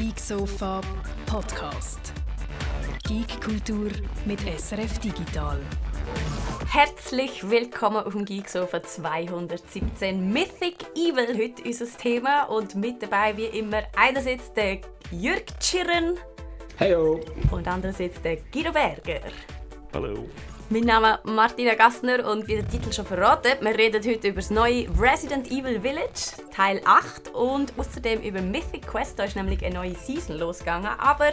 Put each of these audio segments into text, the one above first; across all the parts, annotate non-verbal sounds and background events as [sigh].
Geek Sofa Podcast. Geek Kultur mit SRF Digital. Herzlich willkommen auf dem Geeksofa 217 Mythic Evil. Heute unser Thema und mit dabei wie immer einerseits der Jürg Tschirren. Heyo. Und andererseits der Guido Berger. Hallo. Mein Name ist Martina Gassner und wie der Titel schon verratet, wir reden heute über das neue Resident Evil Village, Teil 8 und außerdem über Mythic Quest, da ist nämlich eine neue Season losgegangen. Aber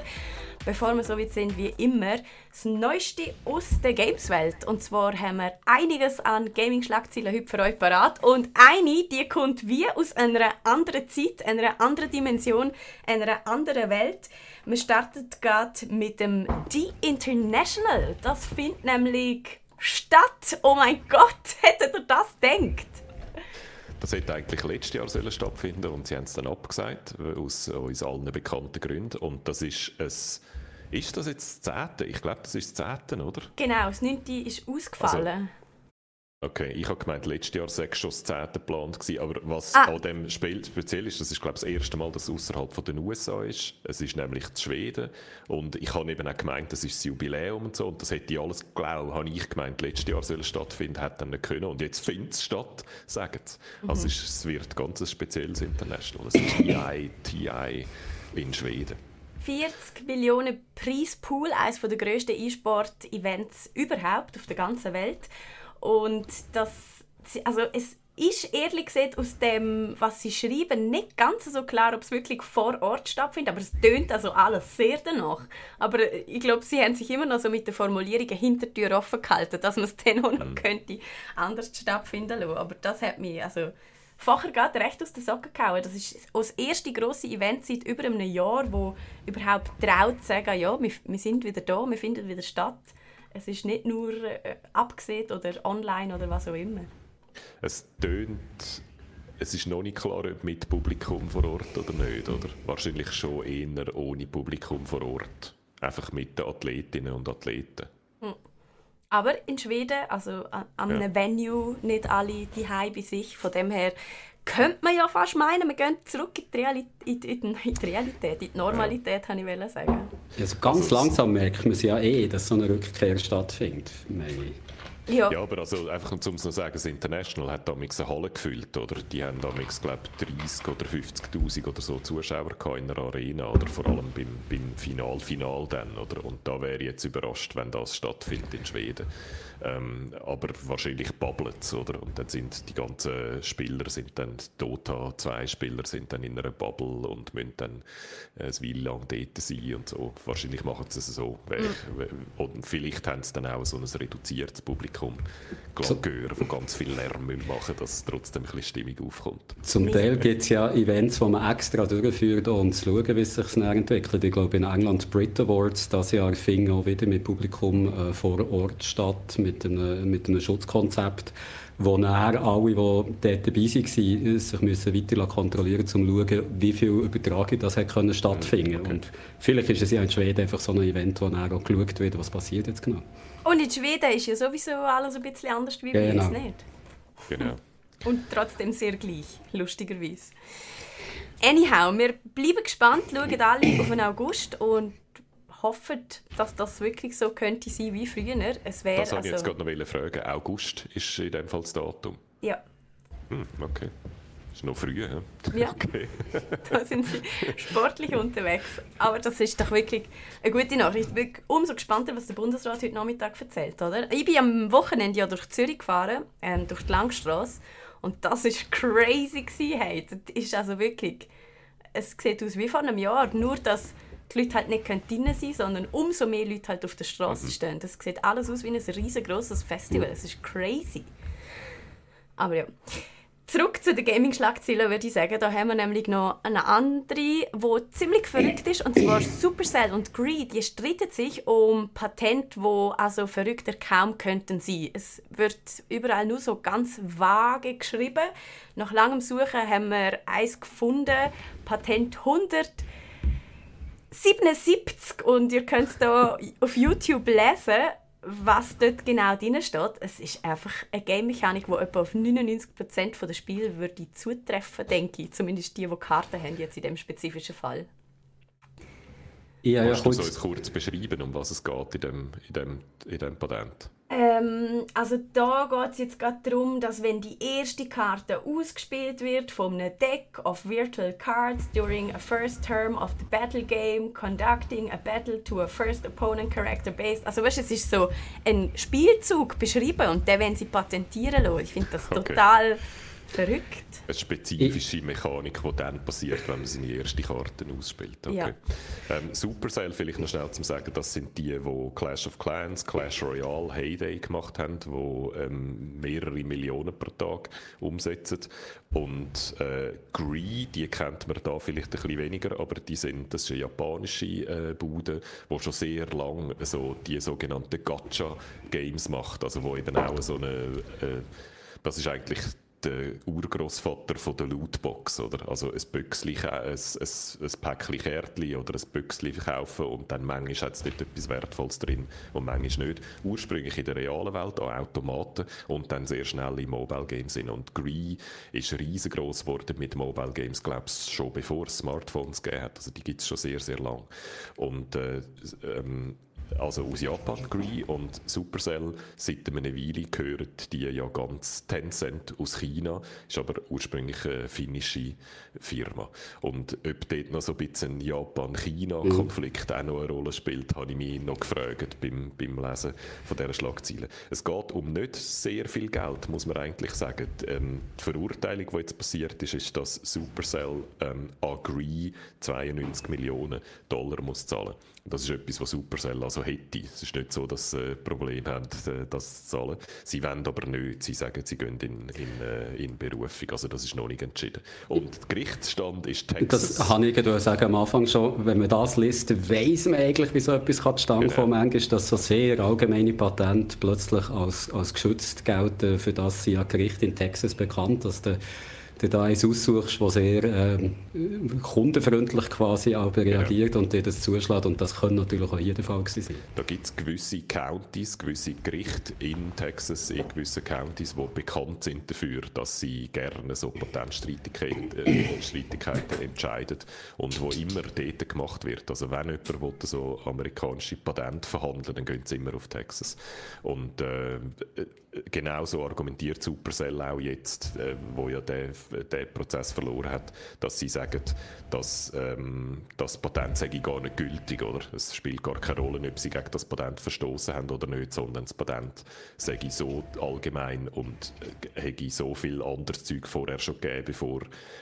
bevor wir so weit sind wie immer, das Neueste aus der Games-Welt. Und zwar haben wir einiges an Gaming-Schlagzeilen heute für euch parat. Und eine, die kommt wie aus einer anderen Zeit, einer anderen Dimension, einer anderen Welt. Wir starten gerade mit dem The International. Das findet nämlich statt. Oh mein Gott, [laughs] hättet ihr das gedacht? Das hätte eigentlich letztes Jahr sollen stattfinden und sie haben es dann abgesagt, aus uns allen bekannten Gründen. Und das ist ein ist das jetzt das 10.? Ich glaube, das ist das 10., oder? Genau, das 9. ist ausgefallen. Also, okay, ich habe gemeint, letztes Jahr sei schon das 10. geplant gewesen, aber was ah. an dem Spiel speziell ist, das ist, glaube ich, das erste Mal, dass es außerhalb den USA ist. Es ist nämlich in Schweden und ich habe eben auch gemeint, das ist das Jubiläum und so und das hätte ich alles geglaubt, habe ich gemeint, letztes Jahr soll es stattfinden, hätte dann nicht können und jetzt findet es statt, sagen sie. Mhm. Also es, es wird ganz ein spezielles International. Es ist TI, TI in Schweden. 40 Millionen Preispool, eines der grössten E-Sport-Events überhaupt auf der ganzen Welt. Und das, also es ist ehrlich gesagt aus dem, was sie schreiben, nicht ganz so klar, ob es wirklich vor Ort stattfindet. Aber es tönt also alles sehr danach. Aber ich glaube, sie haben sich immer noch so mit der Formulierung Hintertür offen gehalten, dass man es [laughs] dann auch noch mhm. könnte anders stattfinden lassen. Aber das hat mich also Facher geht recht aus den Socken gehauen. Das ist das erste grosse Event seit über einem Jahr, wo überhaupt traut zu sagen, ja, wir, wir sind wieder da, wir finden wieder statt. Es ist nicht nur äh, abgesehen oder online oder was auch immer. Es tönt, es ist noch nicht klar, ob mit Publikum vor Ort oder nicht, oder? Wahrscheinlich schon eher ohne Publikum vor Ort. Einfach mit den Athletinnen und Athleten. Hm. Aber in Schweden, also an, einem ja. Venue, nicht alle die bei sich. Von dem her könnte man ja fast meinen, wir gehen zurück in die, Realität, in die, in die Realität, in die Normalität, ja. habe ich sagen. Also ganz also langsam merkt man es ja eh, dass so eine Rückkehr stattfindet. Meine ja. ja, aber also einfach um es noch sagen, das International hat damals eine Halle gefüllt, oder? Die haben damals, glaube ich, 30 oder 50'000 oder so Zuschauer in der Arena, oder? Vor allem beim, beim Final, Final dann, oder? Und da wäre ich jetzt überrascht, wenn das stattfindet in Schweden. Ähm, aber wahrscheinlich bubbelt es, oder? Und dann sind die ganzen Spieler, sind dann Dota, zwei Spieler sind dann in einer Bubble und müssen dann äh, ein Weile lang dort sein und so. Wahrscheinlich machen sie es so. Mhm. Und vielleicht haben sie dann auch so ein reduziertes Publikum gehört, das ganz viel Lärm machen dass trotzdem ein bisschen Stimmung aufkommt. Zum Teil gibt es ja Events, die man extra durchführt, um zu schauen, wie es sich entwickelt. Ich glaube, in England Brit Awards das Jahr fing auch wieder mit Publikum äh, vor Ort statt, mit einem, mit einem Schutzkonzept, wo nachher alle, die dort dabei waren, sich müssen weiter kontrollieren mussten, um zu schauen, wie viel Übertragung das hat können stattfinden okay. Und vielleicht ist es ja in Schweden einfach so ein Event, wo nachher auch geschaut wird, was passiert jetzt genau. Und in Schweden ist ja sowieso alles ein bisschen anders wie bei genau. uns, nicht? Genau. Und trotzdem sehr gleich, lustigerweise. Anyhow, wir bleiben gespannt, schauen alle auf den August und hoffen, dass das wirklich so könnte sein wie früher. Es wär, das wollte ich jetzt also gerade noch fragen. August ist in dem Fall das Datum? Ja. Hm, okay. Ist noch früh, ja? Ja, [laughs] okay. [laughs] da sind sie sportlich unterwegs. Aber das ist doch wirklich eine gute Nachricht. Ich bin umso gespannter, was der Bundesrat heute Nachmittag erzählt. Oder? Ich bin am Wochenende ja durch Zürich gefahren, ähm, durch die Langstrasse. Und das war crazy. Gewesen, hey. Das ist also wirklich... Es sieht aus wie vor einem Jahr. Nur, dass die Leute halt nicht drin sein sondern umso mehr Leute halt auf der Straße mhm. stehen. Das sieht alles aus wie ein riesengroßes Festival. Es ist crazy. Aber ja. Zurück zu den Gaming-Schlagzeilen würde ich sagen. Da haben wir nämlich noch eine andere, die ziemlich verrückt ist. Und zwar Supercell und Greed. Die streiten sich um Patente, die also verrückter kaum könnten sein. Es wird überall nur so ganz vage geschrieben. Nach langem Suchen haben wir eins gefunden. Patent 100 77 und ihr könnt da auf YouTube lesen, was dort genau drin steht. Es ist einfach eine Game-Mechanik, die etwa auf 99% der Spiele würde zutreffen, denke ich. Zumindest die, die Karten haben, jetzt in dem spezifischen Fall. Ja, Kannst ja, du uns kurz beschreiben, um was es geht in dem, in dem, in dem Patent? Ähm, also da geht es jetzt gerade darum, dass wenn die erste Karte ausgespielt wird von einem Deck of virtual cards during a first term of the battle game, conducting a battle to a first opponent character based. Also weißt, es ist so ein Spielzug beschrieben und den wollen sie patentieren lassen. Ich finde das okay. total Verrückt. Eine spezifische Mechanik, die dann passiert, wenn man seine erste Karte ausspielt. Okay. Ja. Ähm, Supercell, vielleicht noch schnell zu sagen, das sind die, die Clash of Clans, Clash Royale, Heyday gemacht haben, die ähm, mehrere Millionen pro Tag umsetzen. Und äh, Gree, die kennt man da vielleicht ein bisschen weniger, aber die sind, das ist eine japanische äh, Bude, die schon sehr lange so die sogenannten Gacha-Games macht, also wo eben auch so eine, äh, das ist eigentlich der Urgroßvater von der Lootbox, oder? Also ein Büchsli, ein, ein, ein Päckchen Kärtchen oder ein Büchsli verkaufen und dann manchmal hat es dort etwas Wertvolles drin und manchmal nicht. Ursprünglich in der realen Welt an Automaten und dann sehr schnell in Mobile Games hin. Und Gree ist riesengroß geworden mit Mobile Games, glaube ich, schon bevor es Smartphones gegeben hat. Also die gibt es schon sehr, sehr lang. Und äh, ähm, also aus Japan, Gree und Supercell, seit einer Weile gehören die ja ganz Tencent aus China, ist aber ursprünglich eine finnische Firma. Und ob dort noch so ein bisschen Japan-China-Konflikt mhm. auch noch eine Rolle spielt, habe ich mich noch gefragt beim, beim Lesen von dieser Schlagzeile. Es geht um nicht sehr viel Geld, muss man eigentlich sagen. Ähm, die Verurteilung, die jetzt passiert ist, ist, dass Supercell ähm, an Gree 92 Millionen Dollar muss zahlen muss. Das ist etwas, was Supercell also hätte. Es ist nicht so, dass sie ein Problem haben, äh, das zu zahlen. Sie wollen aber nicht. Sie sagen, sie gehen in, in, äh, in Berufung. Also das ist noch nicht entschieden. Und der Gerichtsstand ist Texas. Das habe ich sagen am Anfang schon. Wenn man das liest, weiss man eigentlich, wie so etwas zustande genau. kommen kann. dass so sehr allgemeine Patente plötzlich als, als geschützt gelten, für das sie ja Gericht in Texas bekannt, dass der du da eins aussuchst, das sehr ähm, kundenfreundlich quasi aber reagiert ja. und dir das zuschlägt. Und das kann natürlich auch jeder Fall sein. Da gibt es gewisse Counties, gewisse Gerichte in Texas, in gewissen Counties, die bekannt sind dafür, dass sie gerne so Patentstreitigkeiten äh, entscheiden und wo immer dort gemacht wird. Also wenn jemand will, so amerikanische Patente verhandeln dann gehen sie immer auf Texas. Und äh, genauso argumentiert Supercell auch jetzt, äh, wo ja der, der Prozess verloren hat, dass sie sagen, dass ähm, das Patent sei gar nicht gültig, oder? Es spielt gar keine Rolle, ob sie gegen das Patent verstoßen haben oder nicht, sondern das Patent sei so allgemein und äh, hätte so viel anderes Zeug vorher schon gegeben, bevor,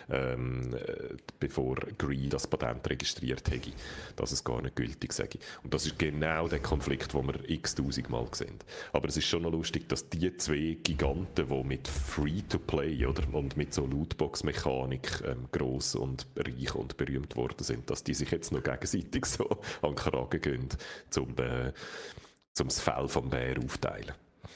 ähm, äh, bevor Gree das Patent registriert hätte, dass es gar nicht gültig sei. Und das ist genau der Konflikt, den wir x-tausend Mal sehen. Aber es ist schon noch lustig, dass die zwei Giganten, die mit Free-to-Play oder, und mit so Lootbox-Mechanik ähm, gross und reich und berühmt worden sind, dass die sich jetzt noch gegenseitig [laughs] so an den Kragen gehen, um äh, das Fell vom Bär aufteilen.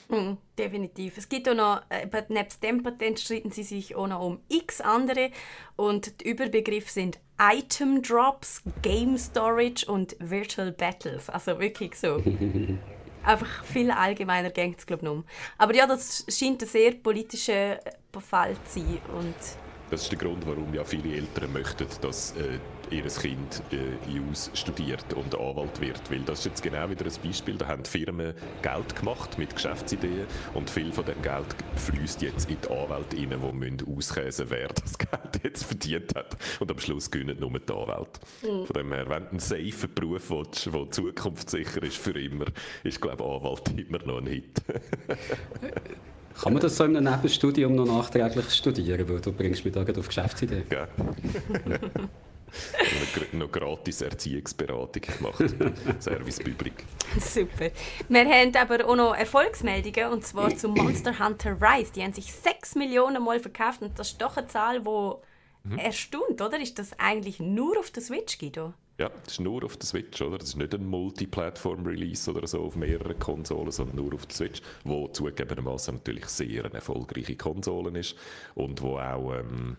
Mm, definitiv. Es gibt auch noch, äh, nebst dem Patent streiten sie sich auch noch um x andere und die Überbegriffe sind Item Drops, Game Storage und Virtual Battles. Also wirklich so [laughs] einfach viel allgemeiner geht es, glaube ich, um. Aber ja, das scheint ein sehr politischer Fall zu sein. Und das ist der Grund, warum ja viele Eltern möchten, dass äh, ihr Kind äh, IUS studiert und Anwalt wird. Weil das ist jetzt genau wieder ein Beispiel. Da haben Firmen Geld gemacht mit Geschäftsideen und viel von dem Geld fließt jetzt in die Anwälte rein, die müssen auskäsen wer das [laughs] Geld jetzt verdient hat. Und am Schluss gewinnen nur die Anwälte. Mhm. Von dem her, wenn du einen safe Beruf willst, der zukunftssicher ist für immer, ist, glaube ich, Anwalt [laughs] immer noch ein Hit. [laughs] Kann man das so in einem Nebenstudium noch nachträglich studieren? Weil du bringst mich da auf Geschäftsidee. Ja. [laughs] noch gratis Erziehungsberatung gemacht. Service Public. Super. Wir haben aber auch noch Erfolgsmeldungen und zwar zum Monster Hunter Rise. Die haben sich 6 Millionen Mal verkauft und das ist doch eine Zahl, die mhm. erstaunt, oder? Ist das eigentlich nur auf der Switch, Guido? Ja, das ist nur auf der Switch, oder? Das ist nicht ein Multiplattform-Release oder so auf mehreren Konsolen, sondern nur auf der Switch, wo zugegebenermaßen natürlich sehr eine erfolgreiche Konsole ist und wo auch, ähm,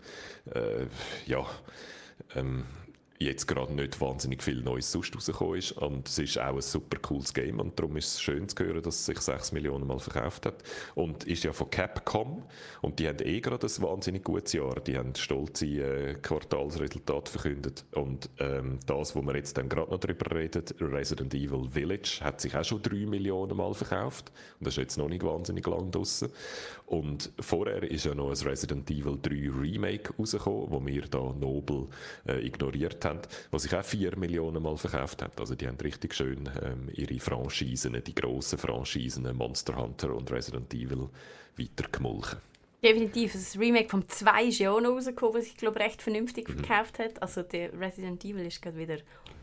äh, ja, ähm, jetzt gerade nicht wahnsinnig viel Neues sonst rausgekommen ist. Und es ist auch ein super cooles Game und darum ist es schön zu hören, dass es sich 6 Millionen Mal verkauft hat. Und ist ja von Capcom und die haben eh gerade ein wahnsinnig gutes Jahr. Die haben stolze äh, Quartalsresultate verkündet. Und ähm, das, wo wir jetzt dann gerade noch drüber reden, Resident Evil Village, hat sich auch schon 3 Millionen Mal verkauft. Und das ist jetzt noch nicht wahnsinnig lang draussen. Und vorher ist ja noch ein Resident Evil 3 Remake rausgekommen, wo wir da nobel äh, ignoriert haben was sich auch 4 Millionen Mal verkauft hat. Also die haben richtig schön ähm, ihre Franchisen, die grossen Franchisen Monster Hunter und Resident Evil weitergemolken. Definitiv. Das Remake vom 2 ist ja auch noch rausgekommen, was ich glaube recht vernünftig mhm. verkauft hat. Also der Resident Evil ist gerade wieder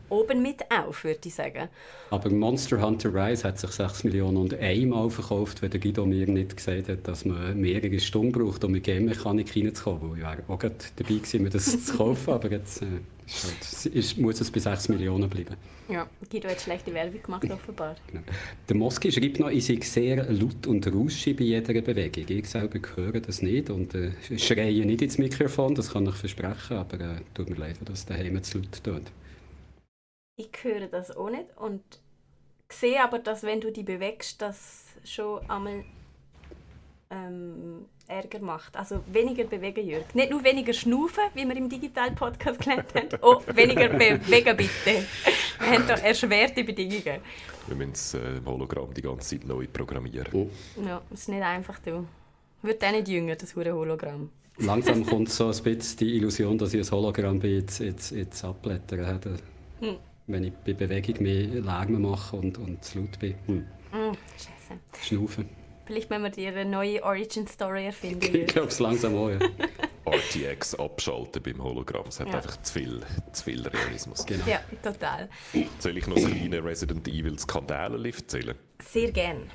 oben mit auf, würde ich sagen. Aber Monster Hunter Rise hat sich 6 Millionen und einmal verkauft, weil der Guido mir nicht gesagt hat, dass man mehrere Stunden braucht, um in Game-Mechanik reinzukommen. Ich wäre auch dabei gewesen, mir das [laughs] zu kaufen, aber jetzt... Äh ist, muss es bei 6 Millionen bleiben. Ja, Guido hat schlechte Werbung gemacht, offenbar. [laughs] Genau. Der Moski schreibt noch, ich sei sehr laut und rauschig bei jeder Bewegung. Ich selber höre das nicht und äh, schreie nicht ins Mikrofon, das kann ich versprechen, aber äh, tut mir leid, dass daheim zu laut tut. Ich höre das auch nicht und sehe aber, dass wenn du dich bewegst, das schon einmal ähm, Ärger macht. Also weniger bewegen, Jörg. Nicht nur weniger schnaufen, wie wir im Digital-Podcast gelernt haben, [laughs] auch weniger bewegen, bitte. Wir haben da erschwerte Bedingungen. Wir müssen das äh, Hologramm die ganze Zeit neu programmieren. Oh. Ja, das ist nicht einfach. Du. Wird auch nicht jünger, das hure Hologramm. Langsam kommt so ein bisschen die Illusion, dass ich ein Hologramm bin, jetzt, jetzt, jetzt abblättern. Hm. Wenn ich bei Bewegung mehr Lärm mache und, und zu laut bin. Hm. Mm, Scheiße. Schnaufen. Vielleicht müssen wir dir eine neue Origin-Story erfinden. [laughs] ich glaube es langsam auch, ja. [laughs] RTX abschalten beim Hologramm. Es hat ja. einfach zu viel, zu viel Realismus. Genau. Ja, total. Soll ich noch ein kleines Resident Evil Skandal erzählen? Sehr gerne.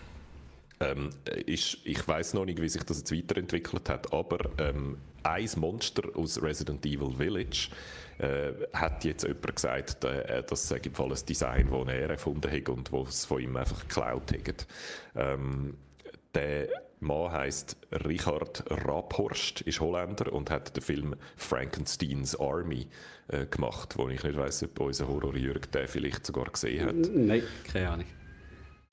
Ähm, ich ich weiß noch nicht, wie sich das jetzt weiterentwickelt hat, aber ähm, ein Monster aus Resident Evil Village äh, hat jetzt jemand gesagt, äh, das sei ein Design, das er erfunden hat und das von ihm einfach geklaut hat. Ähm, der Mann heißt Richard Raphorst, ist Holländer und hat den Film Frankensteins Army äh, gemacht, wo ich nicht weiß, ob unser Horror Jürg den vielleicht sogar gesehen hat. Nein, keine Ahnung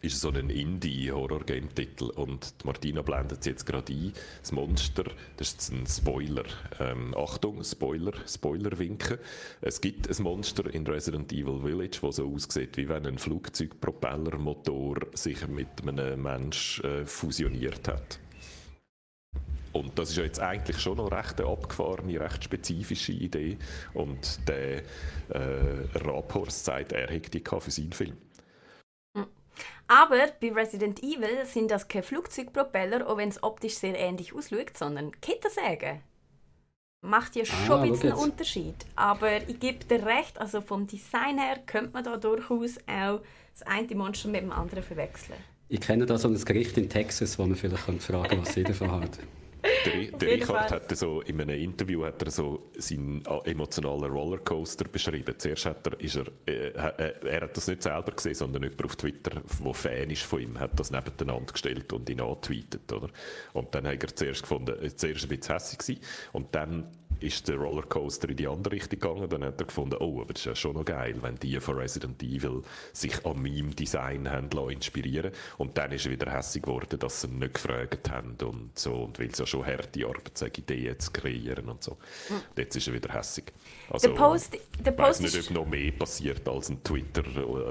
ist so ein Indie-Horror-Game-Titel und Martina blendet es jetzt gerade ein. Das Monster, das ist ein Spoiler. Ähm, Achtung, Spoiler, Spoiler-Winken. Es gibt ein Monster in Resident Evil Village, das so aussieht, wie wenn ein Flugzeugpropellermotor sich mit einem Mensch äh, fusioniert hat. Und das ist ja jetzt eigentlich schon noch recht eine abgefahrene, recht spezifische Idee. Und der äh, Raphorst sagt, er hätte die für seinen Film. Aber bei Resident Evil sind das keine Flugzeugpropeller, auch wenn es optisch sehr ähnlich aussieht, sondern Kettensägen. Macht ja schon ah, ein bisschen einen Unterschied. Aber ich gebe dir recht, also vom Design her könnte man da durchaus auch das eine Monster mit dem anderen verwechseln. Ich kenne da so ein Gericht in Texas, wo man vielleicht fragen kann, was sie davon hat. Der, der Richard hat so in einem Interview hat er so seinen emotionalen Rollercoaster beschrieben. Zuerst hat er, ist er, äh, äh, er hat das nicht selber gesehen, sondern jemand auf Twitter, der Fan ist von ihm, hat das nebeneinander gestellt und ihn antweetet, oder? Und dann hat er zuerst gefunden, äh, zuerst ein bisschen hässlich gewesen, und dann ist der Rollercoaster in die andere Richtung gegangen. Dann hat er gefunden, oh, aber das ist ja schon noch geil, wenn die von Resident Evil sich an meinem Design haben inspirieren Und dann ist er wieder hässlich geworden, dass sie ihn nicht gefragt haben und so. Und weil es ja schon harte Arbeit sei, Ideen zu kreieren und so. Mhm. Jetzt ist er wieder hässlich. Also, der Post, der Post ich weiß nicht, ob noch mehr passiert als ein Twitter,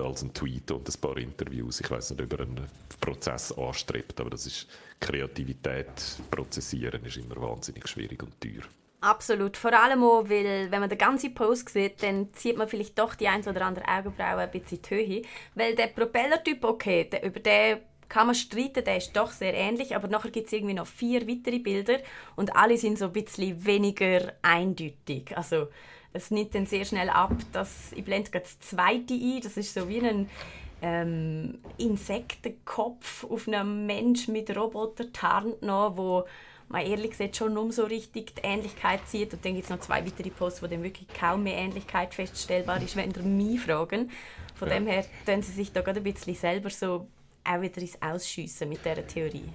als ein Tweet und ein paar Interviews. Ich weiß nicht, ob er einen Prozess anstrebt, aber das ist Kreativität prozessieren ist immer wahnsinnig schwierig und teuer. Absolut. Vor allem auch, weil, wenn man den ganzen Post sieht, dann zieht man vielleicht doch die ein oder andere Augenbraue ein bisschen in die Höhe. Weil der Propellertyp, okay, der, über den kann man streiten, der ist doch sehr ähnlich, aber nachher gibt es irgendwie noch vier weitere Bilder und alle sind so ein bisschen weniger eindeutig. Also es nimmt dann sehr schnell ab, dass ich blende das zweite ein, das ist so wie ein ähm, Insektenkopf auf einem Mensch mit Roboter tarnt noch, wo man ehrlich gesagt schon um so richtig die Ähnlichkeit sieht. Und dann gibt es noch zwei weitere Posts, wo dann wirklich kaum mehr Ähnlichkeit feststellbar ist, wenn ihr mich fragen. Von ja. dem her tun sie sich da gerade ein bisschen selber so auch wieder ins Ausschiessen mit dieser Theorie.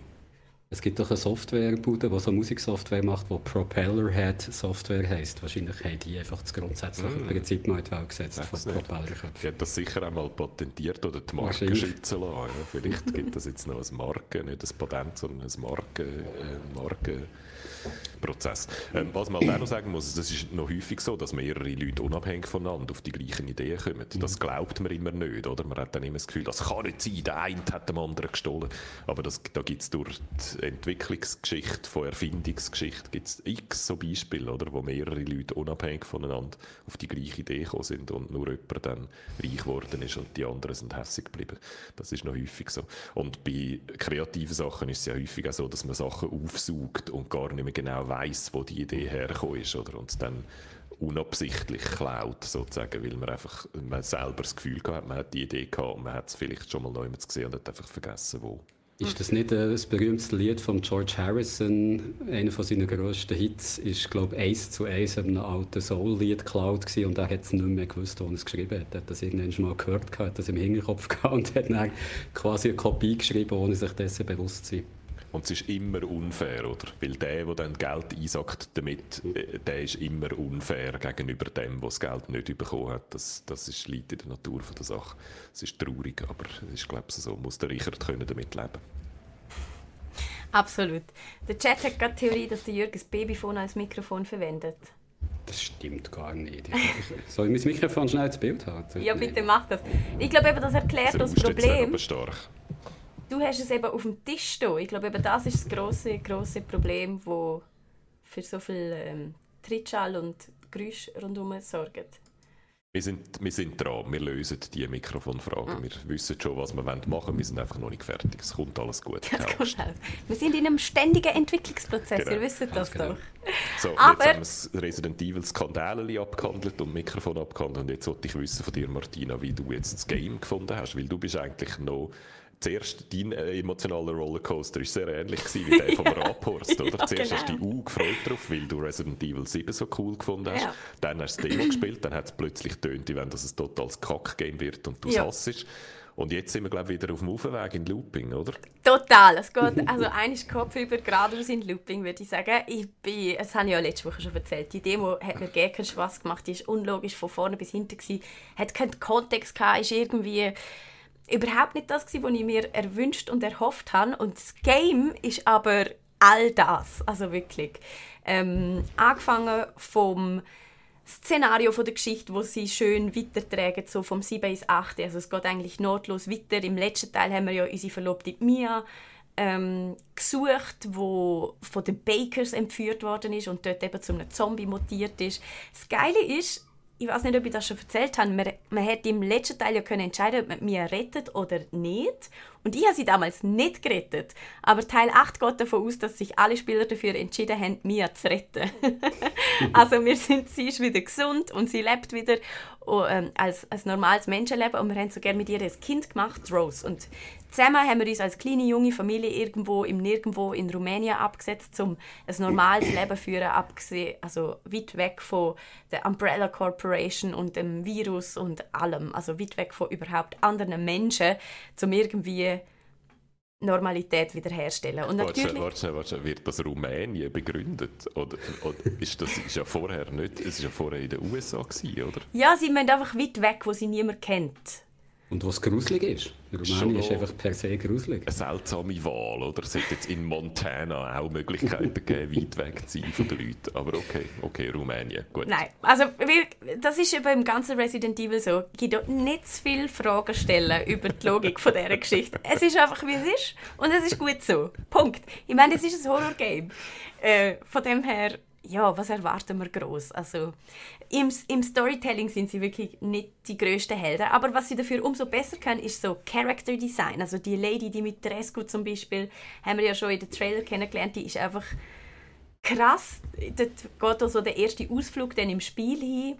Es gibt doch eine Softwarebude, die so Musiksoftware macht, die Propellerhead Software heisst. Wahrscheinlich haben die einfach das grundsätzliche mm. Prinzip mal in die Welt gesetzt von Propellerköpfen. Die hat das sicher einmal patentiert oder die Marke schützen lassen. Ja, vielleicht gibt es jetzt noch eine Marke, nicht ein Patent, sondern eine Marke, äh, Marke Prozess. Ähm, was man auch noch sagen muss, es ist noch häufig so, dass mehrere Leute unabhängig voneinander auf die gleichen Ideen kommen. Das glaubt man immer nicht, oder? Man hat dann immer das Gefühl, das kann nicht sein, der eine hat dem anderen gestohlen. Aber das, da gibt es durch die Entwicklungsgeschichte, von Erfindungsgeschichte, gibt's x so Beispiele, oder? Wo mehrere Leute unabhängig voneinander auf die gleiche Idee gekommen sind und nur jemand dann reich geworden ist und die anderen sind hässlich geblieben. Das ist noch häufig so. Und bei kreativen Sachen ist es ja häufig auch so, dass man Sachen aufsaugt und gar nicht mehr genau weiß, wo die Idee hergekommen ist, oder? Und dann unabsichtlich klaut, sozusagen, weil man einfach man selber das Gefühl hat, man hat die Idee gehabt und man hat es vielleicht schon mal neu gesehen und hat einfach vergessen, wo. Ist das nicht äh, das berühmteste Lied von George Harrison? Einer von seinen grössten Hits ist, glaube ich, eins zu eins einem alten Soul-Lied geklaut und er hat es nicht mehr gewusst, wo er es geschrieben hat. Er hat das irgendwann schon mal gehört, hat das im Hinterkopf [laughs] gehabt und hat dann quasi eine Kopie geschrieben, ohne sich dessen bewusst zu sein. Und es ist immer unfair, oder? Weil der, der dann Geld einsackt damit, äh, der ist immer unfair gegenüber dem, der das Geld nicht bekommen hat. Das, das ist, liegt in der Natur von der Sache. Es ist traurig, aber es ist, glaube ich, so. Muss der Richard können damit leben Absolut. Der Chat hat gerade die Theorie, dass der Jürg das Babyphone als Mikrofon verwendet. Das stimmt gar nicht. Soll ich mein Mikrofon schnell ins Bild haben? Ja, bitte mach das. Ich glaube, eben, das erklärt das, das Problem. Stark du hast es eben auf dem Tisch stehen. Ich glaube, eben das ist das große, große Problem, das für so viel ähm, Trittschall und Geräusch rundherum sorgt. Wir sind, wir sind dran, wir lösen die Mikrofonfragen. Wir wissen schon, was wir machen wollen, wir sind einfach noch nicht fertig. Es kommt alles gut. Ja, kommt wir sind in einem ständigen Entwicklungsprozess, genau. ihr wisst das genau. doch. So, Aber, jetzt haben wir Resident Evil Skandal abgehandelt und Mikrofon abgehandelt und jetzt wollte ich wissen von dir, Martina, wie du jetzt das Game gefunden hast, weil du bist eigentlich noch zuerst dein äh, emotionaler Rollercoaster war sehr ähnlich wie der vom [laughs] Raphorst, oder? ja, zuerst genau. hast du dich uh, gefreut drauf, weil du Resident Evil 7 so cool gefunden hast. Ja. Dann hast du das Demo gespielt, dann hat es plötzlich tönt, wenn das ein totales Kack-Game wird und du es ja. hassest. Und jetzt sind wir, glaube ich, wieder auf dem Aufweg in Looping, oder? Total. Es geht also [laughs] eines Kopf über geradeaus in Looping, würde ich sagen. Ich bin, das habe ich ja letzte Woche schon erzählt, die Demo hat mir gar keinen Spass gemacht. Die war unlogisch von vorne bis hinten. Gewesen, hat keinen Kontext gehabt, ist irgendwie überhaupt nicht das, was ich mir erwünscht und erhofft habe. Und das Game ist aber all das. Also wirklich. Ähm, angefangen vom Szenario von der Geschichte, wo sie schön weitertragen, so vom 7 bis 8. Also es geht eigentlich notlos weiter. Im letzten Teil haben wir ja unsere Verlobte Mia ähm, gesucht, wo von den Bakers entführt worden ist und dort eben zu einem Zombie mutiert ist. Das Geile ist, ich weiß nicht, ob ich das schon erzählt habe, man, man hätte im letzten Teil ja können entscheiden, ob man mich rettet oder nicht. Und ich habe sie damals nicht gerettet. Aber Teil 8 geht davon aus, dass sich alle Spieler dafür entschieden haben, Mia zu retten. [laughs] also wir sind, sie ist wieder gesund und sie lebt wieder oh, ähm, als, als normales Menschenleben und wir haben so gerne mit ihr ein Kind gemacht, Rose. Und zusammen haben wir uns als kleine junge Familie irgendwo im Nirgendwo in Rumänien abgesetzt, um ein normales Leben zu führen, abgesehen, also weit weg von der Umbrella Corporation und dem Virus und allem, also weit weg von überhaupt anderen Menschen, um irgendwie Normalität wiederherstellen. Und natürlich... Warte, warte, warte, wird das Rumänien begründet? Oder, oder ist das ist ja vorher nicht, es war ja vorher in den USA, gewesen, oder? Ja, sie sind einfach weit weg, wo sie niemand kennt. Und was gruselig ist. Rumänien ist einfach per se gruselig. Eine seltsame Wahl, oder? Es hätte jetzt in Montana auch Möglichkeiten [laughs] gegeben, weit weg zu sein von den Leuten. Aber okay, okay, Rumänien, gut. Nein, also das ist beim ganzen Resident Evil so. Es gibt nicht zu viele Fragen stellen über die Logik von dieser Geschichte. Es ist einfach, wie es ist und es ist gut so. Punkt. Ich meine, es ist ein Horror-Game. Äh, von dem her ja, was erwarten wir groß? Also im, im Storytelling sind sie wirklich nicht die größten Helden, aber was sie dafür umso besser können, ist so Character Design. Also die Lady, die mit Tresco zum Beispiel, haben wir ja schon in den Trailer kennengelernt, die ist einfach krass. Dort geht auch so der erste Ausflug dann im Spiel hin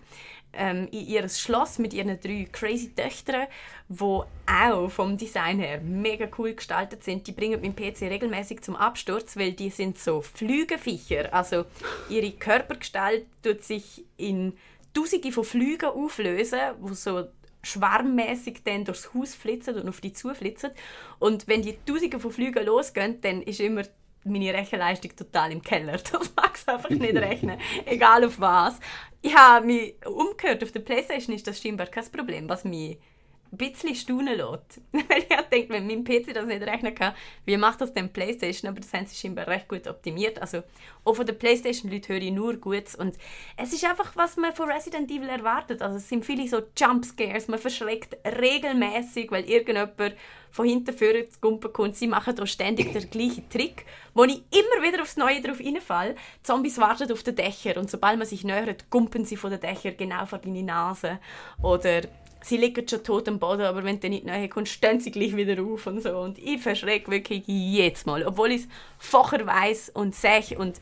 ähm, in ihr Schloss mit ihren drei crazy Töchtern, wo auch vom Design her mega cool gestaltet sind. Die bringen mein PC regelmäßig zum Absturz, weil die sind so Flügeviecher. Also ihre Körpergestalt tut sich in Tausende von Flügen auflösen, wo so schwarmmäßig dann durchs Haus flitzen und auf die zuflitzen. Und wenn die Tausende von Flügen losgehen, dann ist immer meine Rechenleistung total im Keller. [laughs] Das mag es einfach nicht rechnen, egal auf was. Ich habe mich umgehört, auf der Playstation ist das scheinbar kein Problem, was mich ein bisschen staunen lässt. [laughs] Weil ich denke, wenn mein PC das nicht rechnen kann, wie macht das denn PlayStation? Aber das haben sie scheinbar recht gut optimiert. Also auch von den PlayStation-Leuten höre ich nur Gutes. Und es ist einfach, was man von Resident Evil erwartet. Also es sind viele so Jumpscares, man verschreckt regelmäßig, weil irgendjemand von hinten vorne zu Gumpen kommt. Sie machen da ständig den gleichen Trick, wo ich immer wieder aufs Neue drauf reinfalle. Zombies warten auf den Dächer und sobald man sich nähert, gumpen sie von den Dächern genau vor deine Nase. Oder sie liegen schon tot am Boden, aber wenn du nicht näher kommst, stehen sie gleich wieder auf und so. Und ich verschrecke wirklich jedes Mal, obwohl ich es vorher weiß und sehe und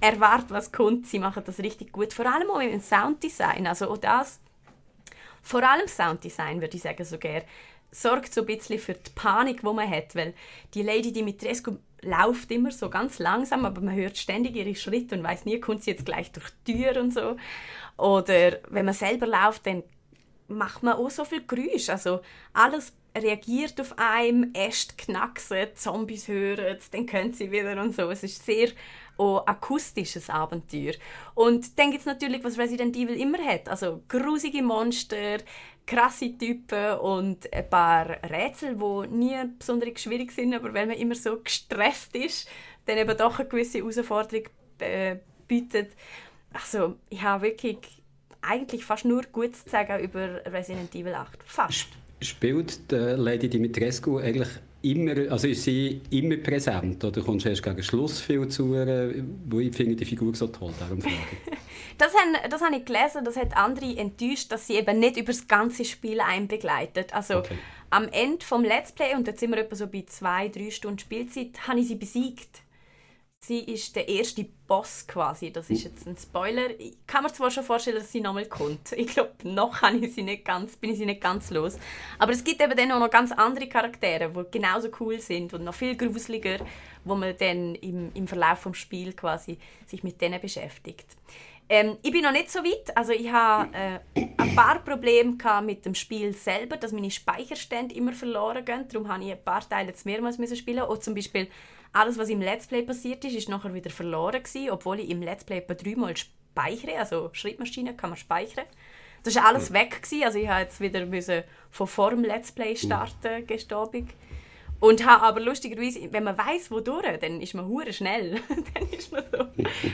erwarte, was kommt. Sie machen das richtig gut, vor allem auch im Sounddesign. Also auch das, vor allem Sounddesign würde ich sagen sogar, sorgt so ein bisschen für die Panik, die man hat, weil die Lady Dimitrescu läuft immer so ganz langsam, aber man hört ständig ihre Schritte und weiß nie, kommt sie jetzt gleich durch die Tür und so. Oder wenn man selber läuft, dann macht man auch so viel Geräusch. Also alles reagiert auf einem, Äste knacksen, Zombies hören, dann können sie wieder und so. Es ist sehr auch akustisches Abenteuer. Und dann gibt es natürlich, was Resident Evil immer hat, also grusige Monster, krasse Typen und ein paar Rätsel, die nie besonders schwierig sind, aber wenn man immer so gestresst ist, dann eben doch eine gewisse Herausforderung äh, bietet. Also ich habe wirklich eigentlich fast nur gut zu sagen über Resident Evil 8. Fast. Spielt Lady Dimitrescu eigentlich immer, also ist sie immer präsent oder kommst du erst gegen Schluss viel zu ihr, wo ich finde die Figur so toll, darum frage [laughs] das, haben, das habe ich gelesen, das hat andere enttäuscht, dass sie eben nicht über das ganze Spiel einbegleitet. Also okay. am Ende vom Let's Play, und jetzt sind wir etwa so bei zwei, drei Stunden Spielzeit, habe ich sie besiegt. Sie ist der erste Boss quasi. Das ist jetzt ein Spoiler. Ich kann mir zwar schon vorstellen, dass sie nochmal kommt. Ich glaube, noch kann ich sie nicht ganz, bin ich sie nicht ganz los. Aber es gibt eben dann auch noch ganz andere Charaktere, die genauso cool sind und noch viel gruseliger, wo man dann im, im Verlauf des Spiels quasi sich mit denen beschäftigt. Ähm, ich bin noch nicht so weit. Also ich habe äh, ein paar Probleme mit dem Spiel selber, dass meine Speicherstände immer verloren gehen. Darum habe ich ein paar Teile jetzt mehrmals spielen. Oder zum Beispiel alles, was im Let's Play passiert ist, ist nachher wieder verloren gewesen, obwohl ich im Let's Play etwa dreimal speichere, also Schreibmaschine kann man speichern. Das war alles weg gewesen, also ich musste jetzt wieder müssen von vorm Let's Play starten, gestabig. Und habe aber lustigerweise, wenn man weiß, wodurch, dann ist man hure schnell. [laughs] dann ist man so.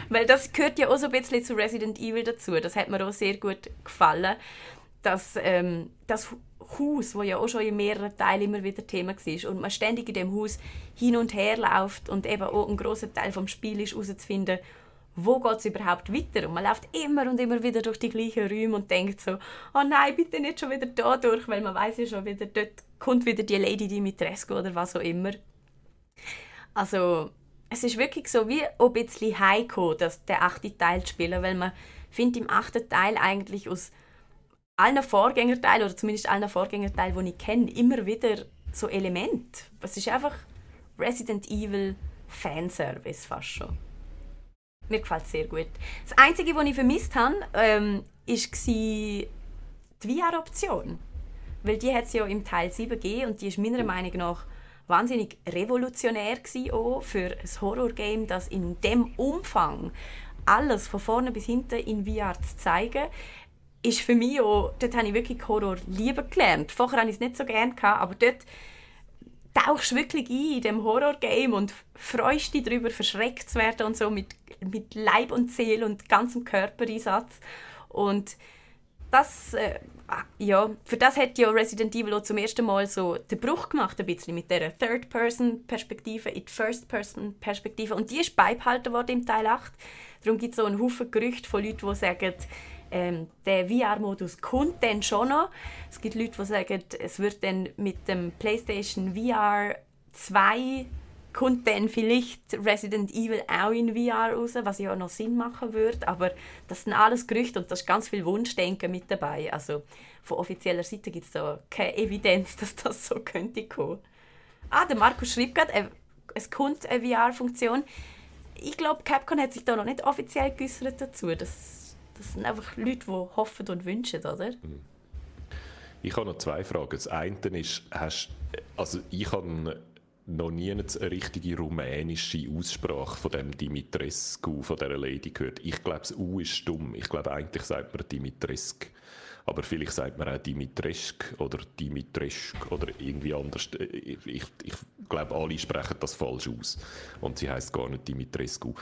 Weil das gehört ja auch so ein bisschen zu Resident Evil dazu. Das hat mir auch sehr gut gefallen, dass ähm, das Haus, wo ja auch schon in mehreren Teilen immer wieder Thema war und man ständig in dem Haus hin und her läuft und eben auch ein großer Teil vom Spiel ist herauszufinden, wo geht es überhaupt weiter? Und man läuft immer und immer wieder durch die gleichen Räume und denkt so, oh nein, bitte nicht schon wieder da durch, weil man weiß ja schon wieder, dort kommt wieder die Lady Dimitrescu oder was auch immer. Also, es ist wirklich so wie ein bisschen heiko, das, der achte Teil zu spielen, weil man findet im achten Teil eigentlich aus allen Vorgängerteilen, oder zumindest allen Vorgängerteilen, die ich kenne, immer wieder so Elemente. Es ist einfach Resident Evil Fanservice fast schon. Mir gefällt es sehr gut. Das Einzige, was ich vermisst habe, ähm, war die VR-Option. Weil die hat es ja im Teil 7 gegeben und die ist meiner Meinung nach wahnsinnig revolutionär auch für ein Horror-Game, das in dem Umfang alles von vorne bis hinten in VR zu zeigen ist für mich auch, dort habe ich wirklich Horror lieben gelernt. Vorher hatte ich es nicht so gerne, aber dort tauchst du wirklich ein in dem Horror-Game und freust dich darüber, verschreckt zu werden und so mit, mit Leib und Seele und ganzem Körpereinsatz. Und das, äh, ja, für das hat ja Resident Evil auch zum ersten Mal so den Bruch gemacht, ein bisschen mit der Third-Person-Perspektive in die First-Person-Perspektive. Und die ist beibehalten worden im Teil 8. Darum gibt es so einen Haufen Gerüchte von Leuten, die sagen, ähm, der VR-Modus kommt dann schon noch. Es gibt Leute, die sagen, es wird dann mit dem PlayStation VR 2 kommt dann vielleicht Resident Evil auch in VR raus, was ja noch Sinn machen würde. Aber das sind alles Gerüchte und da ist ganz viel Wunschdenken mit dabei. Also von offizieller Seite gibt es da keine Evidenz, [laughs] dass das so könnte kommen. Ah, der Markus schreibt gerade, äh, es kommt eine VR-Funktion. Ich glaube, Capcom hat sich da noch nicht offiziell geäußert dazu. Das das sind einfach Leute, die hoffen und wünschen, oder? Mhm. Ich habe noch zwei Fragen. Das eine ist, hast, also ich habe noch nie eine richtige rumänische Aussprache von dem Dimitrescu, von dieser Lady gehört. Ich glaube, das U ist stumm. Ich glaube, eigentlich sagt man Dimitrescu. Aber vielleicht sagt man auch Dimitresk oder Dimitresk oder irgendwie anders. Ich, ich, glaube, alle sprechen das falsch aus. Und sie heißt gar nicht Dimitrescu.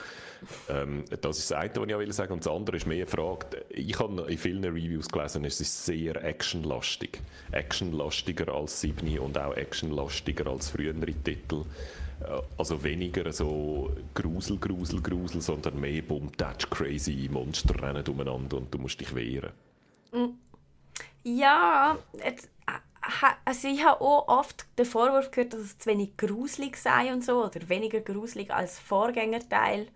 Ähm, das ist das eine, was ich will sagen. Und das andere ist mehr Frage. Ich habe in vielen Reviews gelesen, es ist sehr actionlastig. Actionlastiger als Sibni und auch actionlastiger als frühere Titel. Äh, also weniger so Grusel, Grusel, Grusel, sondern mehr Boom, Touch, Crazy Monster rennen umeinander und du musst dich wehren. Mm. Ja, also ich habe auch oft den Vorwurf gehört, dass es zu wenig gruselig sei und so, oder weniger gruselig als Vorgängerteil.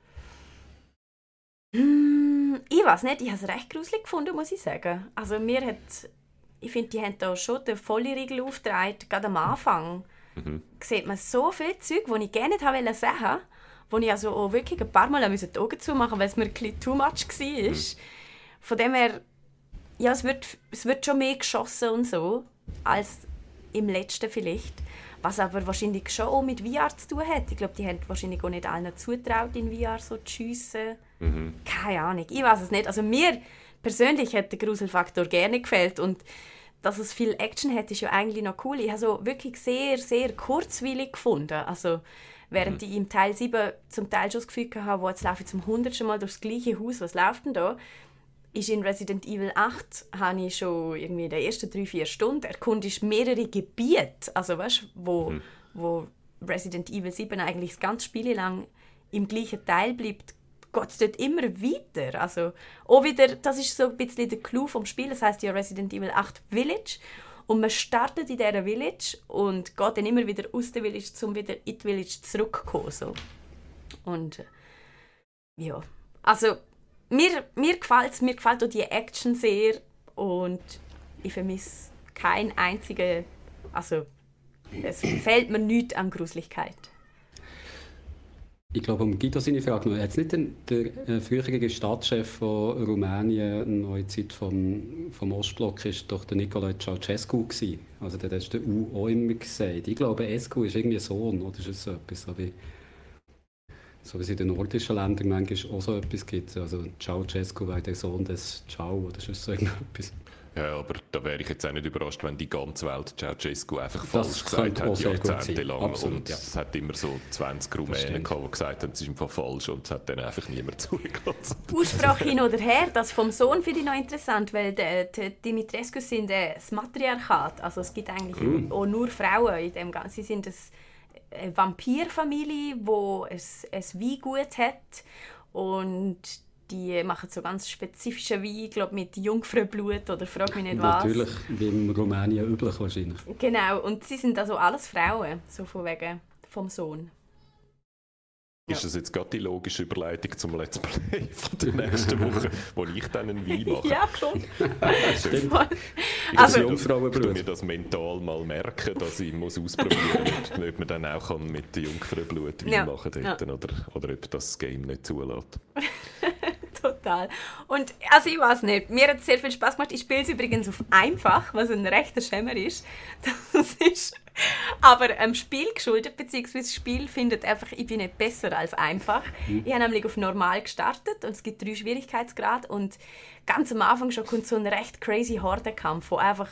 Hm, ich weiß nicht, ich habe es recht gruselig gefunden, muss ich sagen. Also mir hat, ich finde, die haben da schon den vollen Riegel aufgetragen, gerade am Anfang. Mhm. Sieht man so viel Zeug, die ich gerne nicht haben sehen wo ich also auch wirklich ein paar Mal die Augen zumachen musste, weil es mir ein bisschen too much war. Mhm. Von dem her ja, es wird, es wird schon mehr geschossen und so, als im letzten vielleicht. Was aber wahrscheinlich schon auch mit VR zu tun hat. Ich glaube, die haben wahrscheinlich auch nicht allen zutraut, in VR so zu schiessen. Mhm. Keine Ahnung, ich weiß es nicht. Also mir persönlich hat der Gruselfaktor gerne gefällt und dass es viel Action hat, ist ja eigentlich noch cool. Ich habe so wirklich sehr, sehr kurzweilig gefunden. Also während mhm. ich im Teil 7 zum Teil schon das Gefühl hatte, wo jetzt laufe ich zum hundertsten Mal durchs gleiche Haus, was läuft denn da? Ist in Resident Evil 8 habe ich schon irgendwie in den ersten drei, vier Stunden erkundest mehrere Gebiete, also weißt, wo, hm. wo Resident Evil 7 eigentlich das ganze Spiel lang im gleichen Teil bleibt, geht es dort immer weiter. Also auch wieder, das ist so ein bisschen der Clou vom Spiel, das heißt ja Resident Evil 8 Village und man startet in dieser Village und geht dann immer wieder aus der Village, um wieder in die Village zurückzukommen. So. Und äh, ja, also mir, mir gefällt mir gefällt auch die Action sehr und ich vermisse kein einziger, also es fehlt mir nichts an Gruseligkeit. Ich glaube, um Guido seine Frage noch, hat nicht den, der äh, frühere Stadtchef von Rumänien Neuzeit vom, vom Ostblock ist doch der Nicolae Ceausescu gewesen. Also der hat der U auch immer gesagt. Ich glaube, Escu ist irgendwie Sohn, oder ist es so etwas? Aber so wie es in den nordischen Ländern manchmal auch so etwas gibt. Also Ceausescu wäre der Sohn des Ciao oder sonst so irgendetwas. Ja, aber da wäre ich jetzt auch nicht überrascht, wenn die ganze Welt Ceausescu einfach falsch gesagt hat, jahrzehntelang. Absolut, und ja. es hat immer so 20 Rumänen gehabt, die gesagt haben, es ist einfach falsch und es hat dann einfach niemand [laughs] zugelassen. Aussprache hin oder her, das vom Sohn finde ich noch interessant, weil die, die Dimitrescu sind das Matriarchat, also es gibt eigentlich mm. auch nur Frauen in dem Ganzen. Sie sind das eine Vampirfamilie, die es, es Weingut hat und die machen so ganz spezifischen Wein, glaube mit Jungfrauenblut oder frag mich nicht was. Natürlich, wie in Rumänien üblich wahrscheinlich. Genau, und sie sind also alles Frauen, so von wegen vom Sohn. Ist das jetzt gerade die logische Überleitung zum Let's Play [laughs] von der nächsten Woche, wo ich dann einen Wein mache? ja. [laughs] Stimmt. also, ich muss mir das mental mal merken, dass ich muss ausprobieren muss, ob man dann auch kann mit Jungfrauenblut Wein ja. machen kann ja. oder, oder ob das Game nicht zulässt. [laughs] Total. Und also ich weiß nicht, mir hat es sehr viel Spaß gemacht. Ich spiele es übrigens auf einfach, was ein rechter Schämer ist. Das ist [laughs] aber am Spiel geschuldet, beziehungsweise das Spiel findet einfach, ich bin nicht besser als einfach. Mhm. Ich habe nämlich auf normal gestartet und es gibt drei Schwierigkeitsgrade und ganz am Anfang schon kommt so ein recht crazy Hordekampf, wo einfach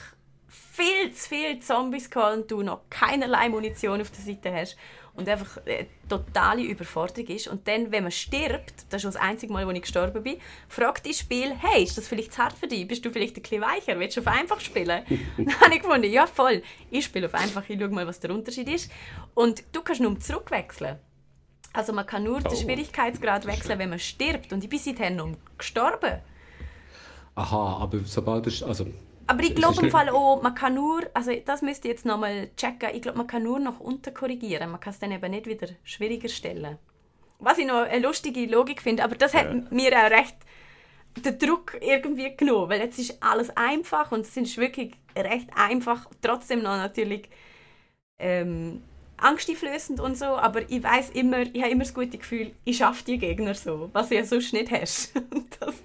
viel zu viele Zombies kommen und du noch keinerlei Munition auf der Seite hast und einfach eine totale Überforderung ist. Und dann, wenn man stirbt, das ist das einzige Mal, wo ich gestorben bin, fragt das Spiel, hey, ist das vielleicht zu hart für dich? Bist du vielleicht ein bisschen weicher? Willst du auf einfach spielen? [laughs] [laughs] dann habe ich gefunden, ja voll, ich spiele auf einfach, ich schaue mal, was der Unterschied ist. Und du kannst nur zurückwechseln. Also man kann nur oh. den Schwierigkeitsgrad wechseln, wenn man stirbt. Und ich bin seither noch gestorben. Aha, aber sobald du... Also aber ich glaube im Fall auch, man kann nur, also das müsst ihr jetzt nochmal checken, ich glaube, man kann nur noch unterkorrigieren. Man kann es dann eben nicht wieder schwieriger stellen. Was ich noch eine lustige Logik finde, aber das ja. hat mir auch recht den Druck irgendwie genommen, weil jetzt ist alles einfach und es ist wirklich recht einfach, trotzdem noch natürlich ähm, angsteinflößend und so, aber ich weiß immer, ich habe immer das gute Gefühl, ich schaffe die Gegner so, was du ja sonst nicht hast. [laughs] das,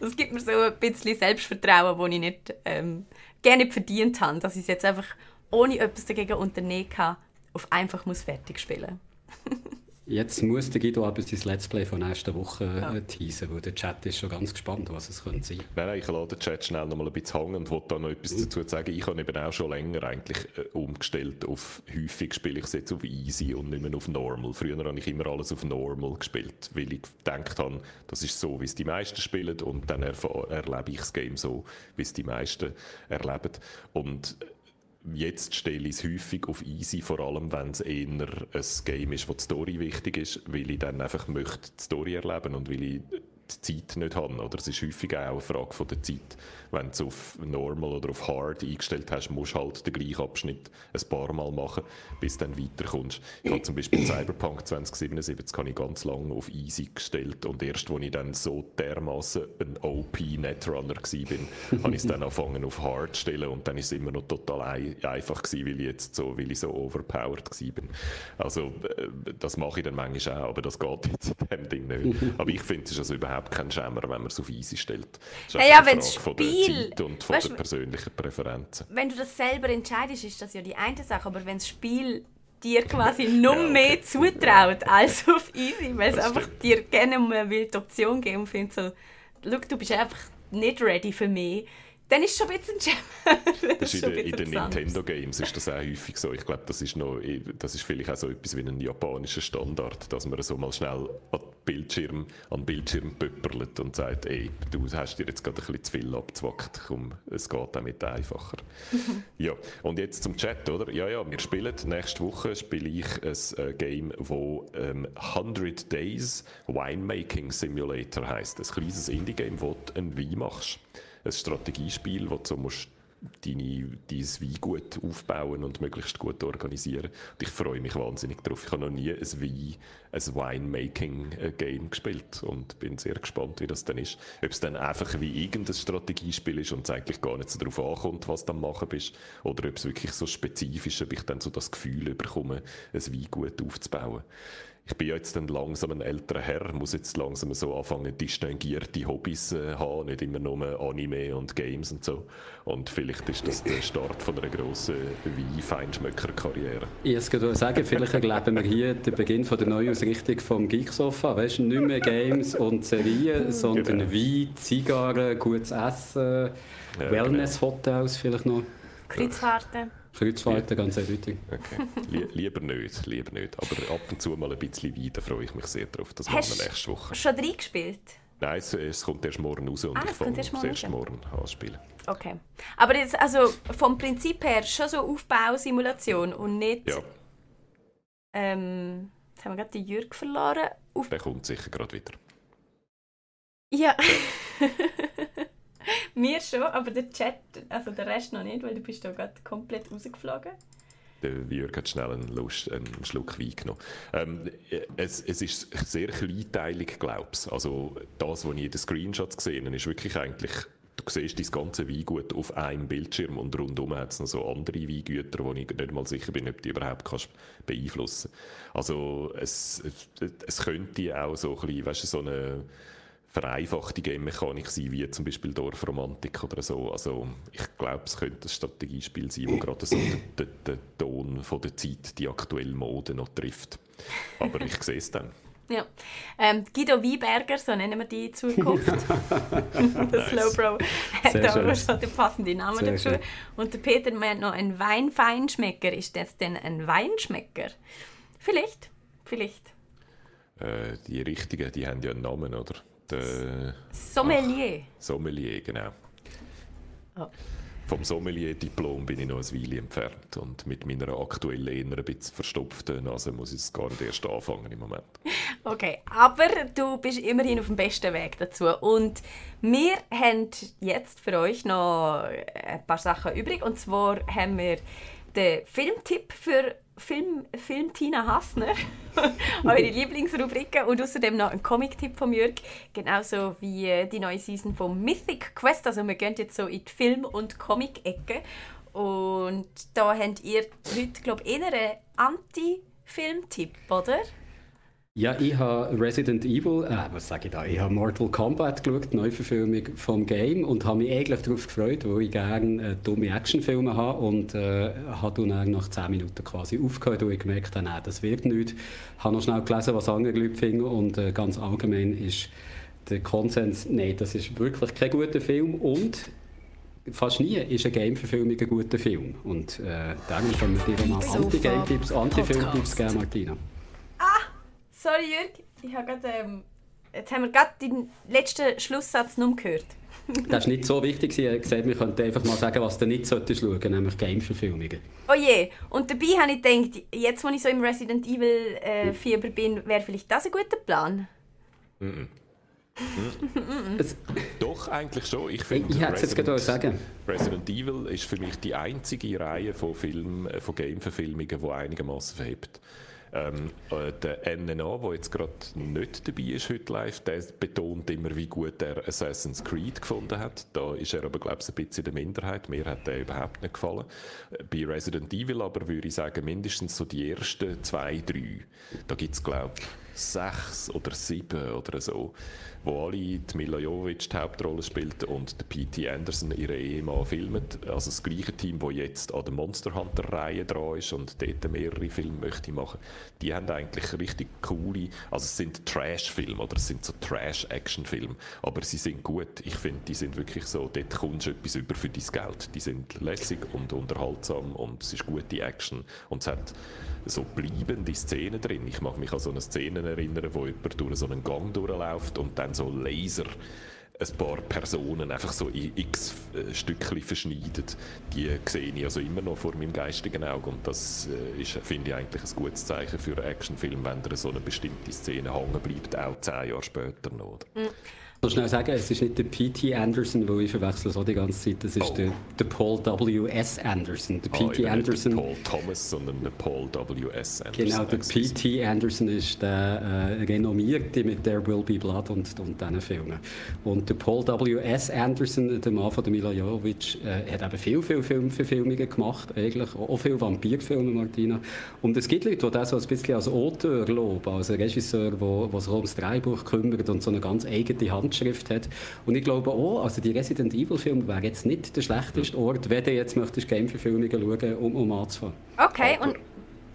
das gibt mir so ein bisschen Selbstvertrauen, das ich nicht ähm, gerne verdient habe, dass ich es jetzt einfach ohne etwas dagegen unternehmen kann, auf einfach muss fertig spielen. [laughs] Jetzt muss der Guido aber sein Let's Play von nächster Woche ja. Äh, teasen, weil der Chat ist schon ganz gespannt, was es könnte sein. Nein, nein, ich lasse den Chat schnell noch mal ein bisschen hängen und wollte da noch etwas mhm. dazu sagen. Ich habe eben auch schon länger eigentlich äh, umgestellt auf, häufig spiele ich es jetzt auf Easy und nicht mehr auf Normal. Früher habe ich immer alles auf Normal gespielt, weil ich gedacht habe, das ist so, wie es die meisten spielen und dann erlebe ich das Game so, wie es die meisten erleben. Und Jetzt stelle ich es häufig auf easy, vor allem wenn es eher ein Game ist, wo die Story wichtig ist, weil ich dann einfach möchte die Story erleben und weil ich die Zeit nicht haben. Oder es ist häufig auch eine Frage von der Zeit. Wenn du es auf Normal oder auf Hard eingestellt hast, musst du halt den gleichen Abschnitt ein paar Mal machen, bis du dann weiterkommst. Ich habe zum Beispiel Cyberpunk 2077 habe ich ganz lange auf Easy gestellt und erst, als ich dann so dermaßen ein OP-Netrunner war, [laughs] habe ich es dann angefangen auf Hard zu stellen und dann ist es immer noch total ein einfach gewesen, weil ich jetzt so, weil ich so overpowered war. Also äh, das mache ich dann manchmal auch, aber das geht jetzt in dem Ding nicht. [laughs] Aber ich finde, es ist also überhaupt kein Schämer, wenn man es auf easy stellt. Das ist naja, wenn das Spiel... Zeit und von weißt, der persönlichen Präferenzen. Wenn du das selber entscheidest, ist das ja die eine Sache, aber wenn das Spiel dir quasi [laughs] noch ja, okay. mehr zutraut als [laughs] auf easy, weil es einfach dir gerne mal will die Option geben und findet so, schau, du bist einfach nicht ready für mich, dann ist es schon ein bisschen Jammer. [laughs] Das ist in, in den Nintendo Games ist das auch häufig so. Ich glaube, das ist noch, das ist vielleicht auch so etwas wie ein japanischer Standard, dass man so mal schnell an Bildschirm, an Bildschirm pöpperlet und sagt, ey, du hast dir jetzt gerade ein bisschen zu viel abgezwackt, komm, es geht damit einfacher. [laughs] ja, und jetzt zum Chat, oder? Ja, ja, wir spielen, nächste Woche spiele ich ein äh, Game, wo ähm, 100 Days Winemaking Simulator heisst. Ein kleines Indie-Game, wo du ein Wein machst ein Strategiespiel, wo du musst deine, dein Weingut aufbauen und möglichst gut organisieren. Und ich freue mich wahnsinnig darauf. Ich habe noch nie ein Wein, ein Winemaking-Game gespielt und bin sehr gespannt, wie das dann ist. Ob es dann einfach wie irgendein Strategiespiel ist und es eigentlich gar nicht so darauf ankommt, was du am machen bist, oder ob es wirklich so spezifisch ist, ob ich dann so das Gefühl bekomme, ein Weingut aufzubauen ich bin jetzt dann langsam ein älterer Herr, muss jetzt langsam so anfangen, distinguierte Hobbys äh, haben, nicht immer nur Anime und Games und so. Und vielleicht ist das der Start von einer grossen Wein-Feinschmöcker-Karriere. Ich würde sagen, vielleicht erleben wir hier den Beginn von der Neuausrichtung vom Geeksofa. Weißt du, nicht mehr Games und Serien, sondern genau. Wein, Zigarren, gutes Essen, ja, Wellness-Hotels vielleicht noch. Kreuzfahrten. Kreuzfahrten, ganz eindeutig. Okay. lieber nicht, lieber nicht. Aber ab und zu mal ein bisschen weiter freue ich mich sehr darauf. Das machen wir nächste Woche. schon reingespielt? Nein, es, es, kommt erst morgen raus und ah, ich fange erst morgen, erst morgen an spielen. Okay. Aber jetzt, also vom Prinzip her schon so Aufbausimulation und nicht... Ja. Ähm, jetzt haben wir gerade die Jürg verloren. Auf Der kommt sicher gerade wieder. Ja. [laughs] Mir schon, aber der Chat, also der Rest noch nicht, weil du bist da gerade komplett rausgeflogen. Der Jürg hat schnell einen, Lust, einen Schluck Wein genommen. Ähm, es, es ist sehr kleinteilig, glaube ich. Also das, was ich in den Screenshots gesehen habe, ist wirklich eigentlich du siehst das ganze Weingut auf einem Bildschirm und rundum hat es noch so andere Weingüter, wo ich nicht mal sicher bin, ob die überhaupt kannst beeinflussen Also es, es, es könnte auch so ein bisschen, weißt du, so eine vereinfachte Game-Mechanik sein, wie zum Beispiel Dorfromantik oder so. Also ich glaube, es könnte ein Strategiespiel sein, wo gerade so den, den, Ton von der Zeit, die aktuelle Mode noch trifft. Aber ich sehe es dann. [laughs] Ja. Ähm, Guido Wieberger, so nennen wir die in Zukunft. [laughs] der Slowbro hat [laughs] da schon den passenden Namen Sehr dazu. Schön. Und der Peter meint noch, ein Weinfeinschmecker. Ist das denn ein Weinschmecker? Vielleicht, vielleicht. Äh, die Richtigen, die haben ja einen Namen, oder? Der, Sommelier. Ach, Sommelier, genau. Oh. Vom Sommelier-Diplom bin ich noch ein Weile entfernt und mit meiner aktuellen, eher ein bisschen verstopften Nase muss ich es gar nicht erst anfangen im Moment. [laughs] Okay, aber du bist immerhin auf dem besten Weg dazu und wir haben jetzt für euch noch ein paar Sachen übrig und zwar haben wir den Filmtipp für Film, Film Tina Hassner, [laughs] eure Lieblingsrubriken und außerdem noch ein Comic-Tipp von Jörg, genauso wie äh, die neue Season von Mythic Quest. Also wir gehen jetzt so in die Film- und Comic-Ecke und da habt ihr heute, glaube ich, eher einen Anti-Film-Tipp, oder? Ja, ich habe Resident Evil, äh, was sage ich da, ich habe Mortal Kombat geschaut, die Neuverfilmung vom Game und habe mich eigentlich darauf gefreut, weil ich gerne äh, dumme Actionfilme habe und äh, habe dann nach 10 Minuten quasi aufgehört, und ich gemerkt habe, nein, das wird nicht. Ich habe noch schnell gelesen, was andere Leute finden und äh, ganz allgemein ist der Konsens, nein, das ist wirklich kein guter Film und fast nie ist eine Game-Verfilmung ein guter Film. Und äh, darum können wir dir mal Anti-Game-Tipps, Anti-Film-Tipps geben, Martina. Sorry, Jürg, ich habe gerade, ähm, jetzt haben wir gerade den letzten Schlusssatz noch gehört. [laughs] das war nicht so wichtig. Hat gesagt, wir könnten einfach mal sagen, was du nicht solltest schauen, nämlich Game-Verfilmungen. Oh je, und dabei habe ich gedacht, jetzt, wo ich so im Resident Evil-Fieber äh, bin, wäre vielleicht das ein guter Plan? Mm -mm. [laughs] Doch, eigentlich schon. Ich, finde, ich hätte es jetzt gerade sagen. Resident Evil ist für mich die einzige Reihe von Filmen, äh, von Game-Verfilmungen, die einigermaßen verhebt. Ähm, äh, der NNA, der jetzt gerade nicht dabei ist heute live, der betont immer, wie gut er Assassin's Creed gefunden hat. Da ist er aber, glaube ich, ein bisschen in der Minderheit. Mir hat der überhaupt nicht gefallen. Äh, bei Resident Evil aber würde ich sagen, mindestens so die ersten zwei, drei. Da gibt es, glaube ich, sechs oder sieben oder so wo alle die Mila Jovovich die Hauptrolle spielt und der P.T. Anderson ihre Ehemann filmt. Also das gleiche Team, das jetzt an der Monster Hunter Reihe dran ist und dort mehrere Filme möchte machen. Die haben eigentlich richtig coole, also es sind Trash-Filme oder es sind so Trash-Action-Filme, aber sie sind gut. Ich finde, die sind wirklich so, dort kommst du etwas über für dein Geld. Die sind lässig und unterhaltsam und es ist gute Action und es hat so bleibende Szenen drin. Ich mag mich an so eine Szene erinnern, wo jemand durch so einen Gang durchläuft und dann so Laser ein paar Personen einfach so in x äh, Stückchen verschneidet. Die sehe ich also immer noch vor meinem geistigen Auge und das äh, ist, finde ich, eigentlich ein gutes Zeichen für einen Actionfilm, wenn da so eine bestimmte Szene hängen bleibt, auch zehn Jahre später noch. Mhm. Ich schnell sagen, es ist nicht der P.T. Anderson, wo ich verwechsel so die ganze Zeit, das ist oh. der, der, Paul W. S. Anderson. Der P.T. Oh, Anderson. Nicht Paul Thomas, sondern der Paul W. S. Anderson. Genau, der P.T. Anderson ist der äh, renommierte mit There Will Be Blood und, und diesen Filmen. Und der Paul W. S. Anderson, der Mann von der Mila Jovovich, äh, hat eben viel, viel Filmverfilmungen gemacht, eigentlich auch viele Vampirfilme, Martina. Und es gibt Leute, die das so ein bisschen als Autor loben, als Regisseur, der sich ums Drehbuch kümmert und so eine ganz eigene Hand Handschrift hat. Und ich glaube auch, also die Resident Evil Film wäre jetzt nicht der schlechteste Ort, wenn du jetzt möchtest Game-Verfilmungen schauen, um, um anzufangen. Okay, aber, und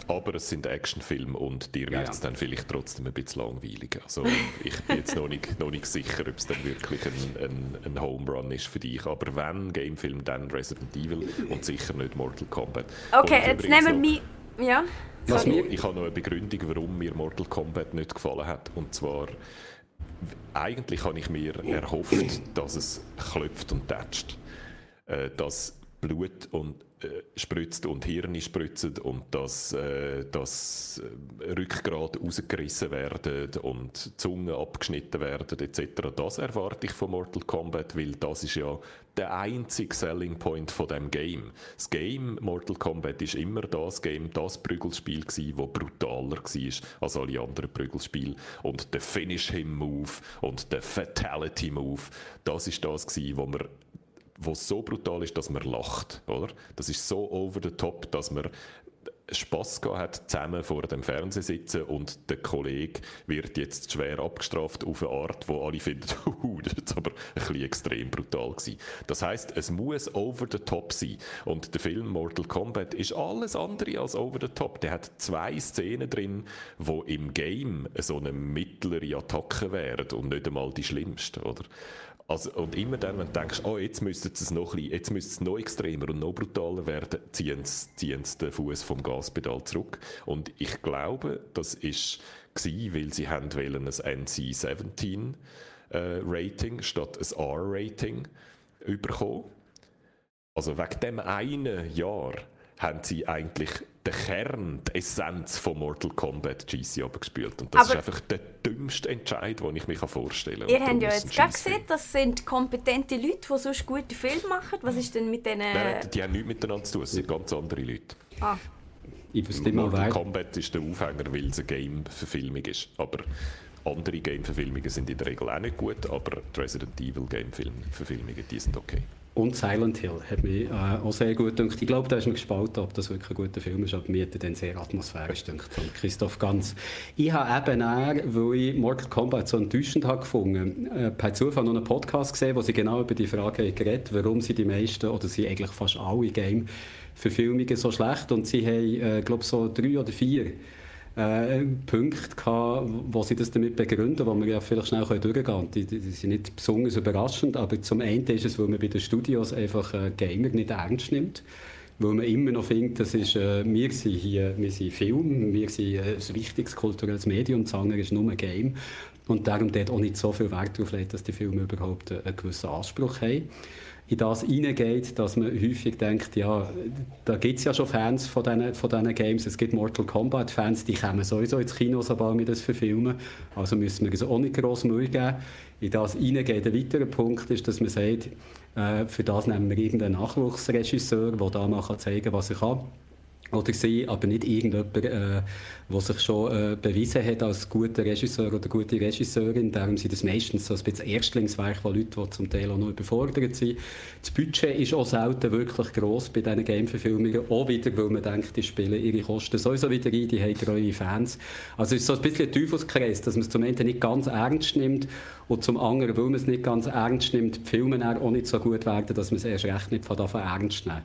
aber es sind Actionfilme und dir wird es ja. dann vielleicht trotzdem ein bisschen langweilig. Also ich bin jetzt noch nicht, noch nicht sicher, ob es dann wirklich ein, ein, ein Home Run ist für dich. Aber wenn Gamefilm, dann Resident Evil und sicher nicht Mortal Kombat. Okay, jetzt nehmen wir mich... Ja? Also, ich habe noch eine Begründung, warum mir Mortal Kombat nicht gefallen hat. Und zwar eigentlich habe ich mir erhofft, dass es klopft und tätscht. Äh, dass Blut und spritzt und Hirn spritzen und dass, äh, dass äh, Rückgrat rausgerissen werden und Zungen abgeschnitten werden etc. Das erwarte ich von Mortal Kombat, weil das ist ja der einzige Selling Point von dem Game. Das Game Mortal Kombat ist immer das Game, das Prügelspiel gsi, wo brutaler war als alle anderen Prügelspiele und der Finish Him Move und der Fatality Move, das ist das gsi, wo man wo so brutal ist, dass man lacht, oder? Das ist so over the top, dass man Spass hat, zusammen vor dem Fernseher sitzen und der Kollege wird jetzt schwer abgestraft auf eine Art, wo alle finden, [laughs] das ist aber ein bisschen extrem brutal gewesen. Das heißt, es muss over the top sein. Und der Film Mortal Kombat ist alles andere als over the top. Der hat zwei Szenen drin, wo im Game so eine mittlere Attacke wären und nicht einmal die schlimmste, oder? Also, und immer dann, wenn du denkst, oh, jetzt müsste es noch, bisschen, jetzt müsste es noch extremer und noch brutaler werden, ziehen sie den Fuß vom Gaspedal zurück. Und ich glaube, das ist weil sie haben ein NC-17 äh, Rating statt ein R-Rating bekommen. Also wegen dem einen Jahr haben sie eigentlich den Kern, die Essenz von Mortal Kombat GC abgespielt. Und das Aber ist einfach der dümmste Entscheid, den ich mir vorstellen kann. Ihr habt ja jetzt gerade gesehen, das sind kompetente Leute, die sonst gute Filme machen. Was ist denn mit denen... Nein, die haben nichts miteinander zu tun, es sind ganz andere Leute. Ah. Mortal Kombat ist der Aufhänger, weil es eine Game-Verfilmung ist. Aber andere Game-Verfilmungen sind in der Regel auch nicht gut, aber die Resident Evil Game-Verfilmungen, die sind okay. Und Silent Hill hat mich äh, auch sehr gut gedacht. Ich glaube, da ist man gespalten, ob das wirklich ein guter Film ist, aber mir hat er dann sehr atmosphärisch gedacht von Christoph Ganz. Ich habe eben eher, weil ich Mortal Kombat so enttäuschend habe gefunden, äh, per Zufall noch einen Podcast gesehen, wo sie genau über die Frage geredet warum sie die meisten, oder sie eigentlich fast alle Game-Verfilmungen so schlecht und sie haben, äh, glaube so drei oder vier äh, Punkte gehabt, wo sie das damit begründen, wo wir ja vielleicht schnell durchgehen können. Die, die, die, sind nicht besonders überraschend, aber zum einen ist es, weil man bei den Studios einfach äh, Gamer nicht ernst nimmt weil man immer noch findet, das ist, äh, wir sind hier, wir sind Film, wir sind äh, ein wichtiges kulturelles Medium, das andere ist nur ein Game und darum dort auch nicht so viel Wert darauf legt, dass die Filme überhaupt äh, einen gewissen Anspruch haben in das hineingeht, dass man häufig denkt, ja, da gibt es ja schon Fans von diesen, von diesen Games, es gibt Mortal Kombat-Fans, die kommen sowieso ins Kino, sobald wir das verfilmen, also müssen wir uns auch nicht gross Mühe geben. In das hineingeht ein weiterer Punkt ist, dass man sagt, äh, für das nehmen wir irgendeinen Nachwuchsregisseur, der da mal zeigen kann, was er kann oder sie, aber nicht irgendjemand, äh, der sich schon äh, bewiesen hat als guter Regisseur oder gute Regisseurin. Darum sind das meistens so ein bisschen Erstlingswerk von Leuten, die zum Teil auch noch überfordert sind. Das Budget ist auch selten wirklich gross bei diesen Game-Verfilmungen, auch wieder, weil man denkt, die spielen ihre Kosten sowieso wieder ein, die haben treue Fans. Also es ist so ein bisschen ein Teufelskreis, dass man es zum einen nicht ganz ernst nimmt und zum anderen, weil man es nicht ganz ernst nimmt, die Filme auch nicht so gut werden, dass man es erst recht nicht von davon ernst nimmt.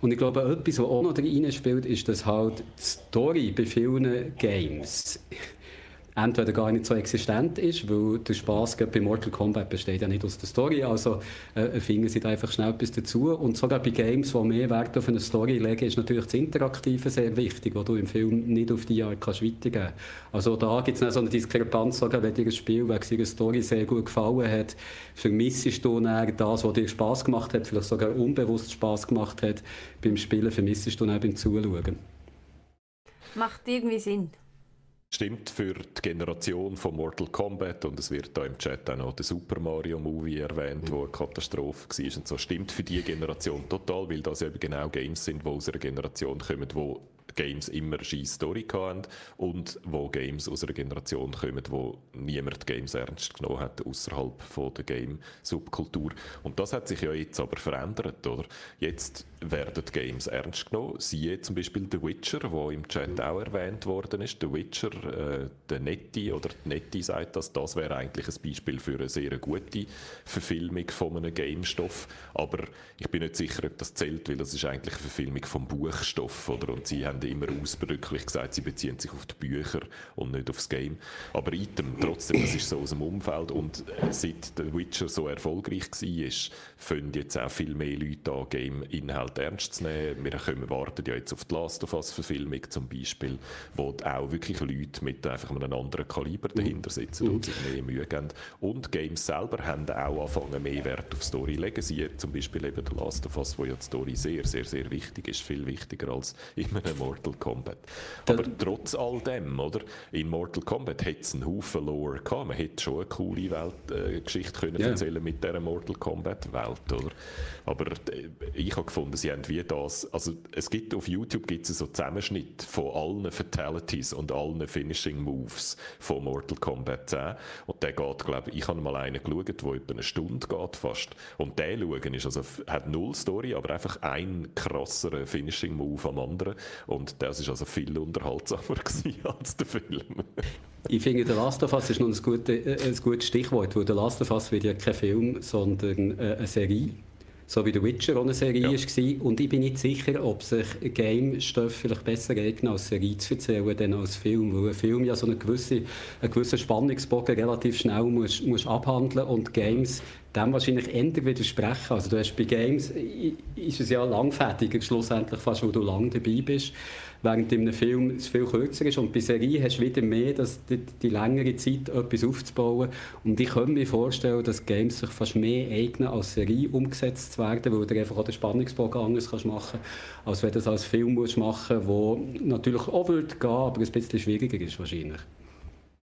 Und ich glaube, etwas, was auch noch reinspielt, ist, dass halt die Story bei vielen Games entweder gar nicht so existent ist, weil der Spaß bei Mortal Kombat besteht ja nicht aus der Story, also äh, finden sie da einfach schnell etwas dazu. Und sogar bei Games, die mehr Wert auf eine Story legen, ist natürlich das Interaktive sehr wichtig, wo du im Film nicht auf die Art kannst weitergeben Also da gibt es so eine Diskrepanz, sogar wenn dir ein Spiel wegen seiner Story sehr gut gefallen hat, vermissest du dann das, was dir Spaß gemacht hat, vielleicht sogar unbewusst Spaß gemacht hat beim Spielen, vermissest du dann beim Zuschauen. Macht irgendwie Sinn. Stimmt für die Generation von Mortal Kombat und es wird da im Chat auch noch der Super Mario Movie erwähnt, wo eine Katastrophe war und so. Stimmt für die Generation total, weil das eben genau Games sind, die aus einer Generation kommen, wo Games immer eine scheisse Story hatten und wo Games aus einer Generation kommen, wo niemand Games ernst genommen hat außerhalb der Game-Subkultur. Und das hat sich ja jetzt aber verändert, oder? Jetzt werden Games ernst genommen. Siehe zum Beispiel The Witcher, wo im Chat auch erwähnt worden ist. The Witcher, äh, der Netti oder die Netti sagt das, das wäre eigentlich ein Beispiel für eine sehr gute Verfilmung von einem Game-Stoff. Aber ich bin nicht sicher, ob das zählt, weil das ist eigentlich eine Verfilmung vom Buchstoff, oder? Und sie haben immer ausdrücklich gesagt, sie beziehen sich auf die Bücher und nicht aufs Game. Aber item, trotzdem, das ist so aus dem Umfeld und äh, seit The Witcher so erfolgreich war, fangen jetzt auch viel mehr Leute an, Game-Inhalt ernst zu nehmen. Wir können, warten ja jetzt auf die Last of Us-Verfilmung zum Beispiel, wo auch wirklich Leute mit einfach einem anderen Kaliber dahinter sitzen und sich mehr Mühe geben. Und Games selber haben auch angefangen, mehr Wert auf Story zu legen. Zum Beispiel eben The Last of Us, wo ja die Story sehr, sehr, sehr wichtig ist, viel wichtiger als in einem Mortal Kombat. Aber da, trotz all dem, oder? In Mortal Kombat hätte es einen Haufen Lore gehabt. Man hätte schon eine coole Welt, äh, Geschichte können yeah. erzählen mit dieser Mortal Kombat Welt, oder? Aber äh, ich habe gefunden, sie haben wie das, also es gibt auf YouTube gibt es so Zusammenschnitt von allen Fatalities und allen Finishing Moves von Mortal Kombat 10 und der geht, glaube ich, ich habe mal einen geschaut, der etwa eine Stunde geht fast und der schauen ist also, hat null Story, aber einfach ein krasser Finishing Move am anderen und das ist also viel unterhaltsamer [laughs] als der Film. Ich finde, der Last of Us ist noch ein gutes, äh, ein gutes Stichwort, weil der Last of Us wird ja kein Film, sondern äh, eine Serie so wie The Witcher auch eine Serie ja. war. Und ich bin nicht sicher, ob sich Game-Stoff vielleicht besser eignet, als Serie zu erzählen, denn als Film. Weil ein Film ja so einen gewissen, einen gewissen Spannungsbogen relativ schnell muss, muss abhandeln und Games dem wahrscheinlich eher widersprechen. Also du hast bei Games, ist es ja langfertiger schlussendlich fast, wo du lang dabei bist während in einem Film es viel kürzer ist. Und bei Serie hast du wieder mehr dass die, die, längere Zeit, etwas aufzubauen. Und ich könnte mir vorstellen, dass Games sich fast mehr eignen, als Serie umgesetzt zu werden, weil du einfach auch den Spannungsbogen anders kannst machen als wenn du das als Film musst machen musst, der natürlich auch würde gehen, aber ein bisschen schwieriger ist wahrscheinlich.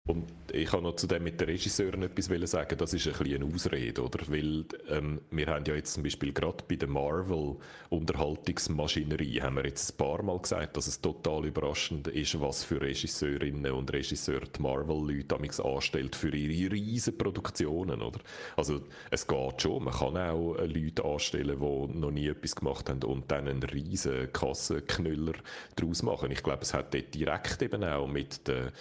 Und ich kann noch zu dem mit den Regisseuren etwas sagen. Das ist ein eine Ausrede, oder? Weil ähm, wir haben ja jetzt zum Beispiel gerade bei der Marvel Unterhaltungsmaschinerie haben wir jetzt ein paar Mal gesagt, dass es total überraschend ist, was für Regisseurinnen und Regisseure die Marvel-Leute anstellt für ihre riesen Produktionen, oder? Also es geht schon. Man kann auch äh, Leute anstellen, die noch nie etwas gemacht haben und dann einen riesen Kassenknüller daraus machen. Ich glaube, es hat dort direkt eben auch mit der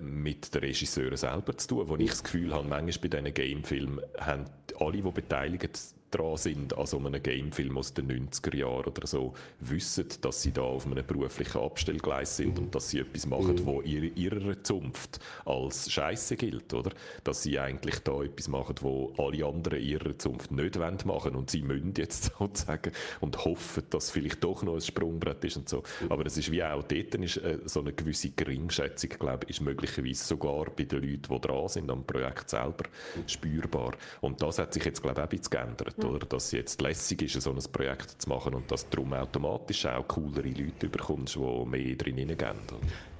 mit den Regisseuren selber zu tun, wo ich das Gefühl habe, manchmal bei diesen Gamefilmen haben alle, die beteiligt dran sind an so einem Gamefilm aus den 90er Jahren oder so, wissen, dass sie da auf einem beruflichen Abstellgleis sind mhm. und dass sie etwas machen, mhm. wo ihre, ihrer Zunft als Scheiße gilt, oder? Dass sie eigentlich da etwas machen, wo alle anderen ihrer Zunft nicht machen wollen und sie müssen jetzt [laughs] sozusagen und hoffen, dass vielleicht doch noch ein Sprungbrett ist und so. Mhm. Aber es ist wie auch dort ist äh, so eine gewisse Geringschätzung, glaube ich, ist möglicherweise sogar bei den Leuten, die dran sind am Projekt selber spürbar. Und das hat sich jetzt, glaube ich, auch ein bisschen geändert mhm. oder? Dass es jetzt lässig ist, so ein Projekt zu machen und dass du darum automatisch auch coolere Leute bekommst, die mehr drin hineingehen.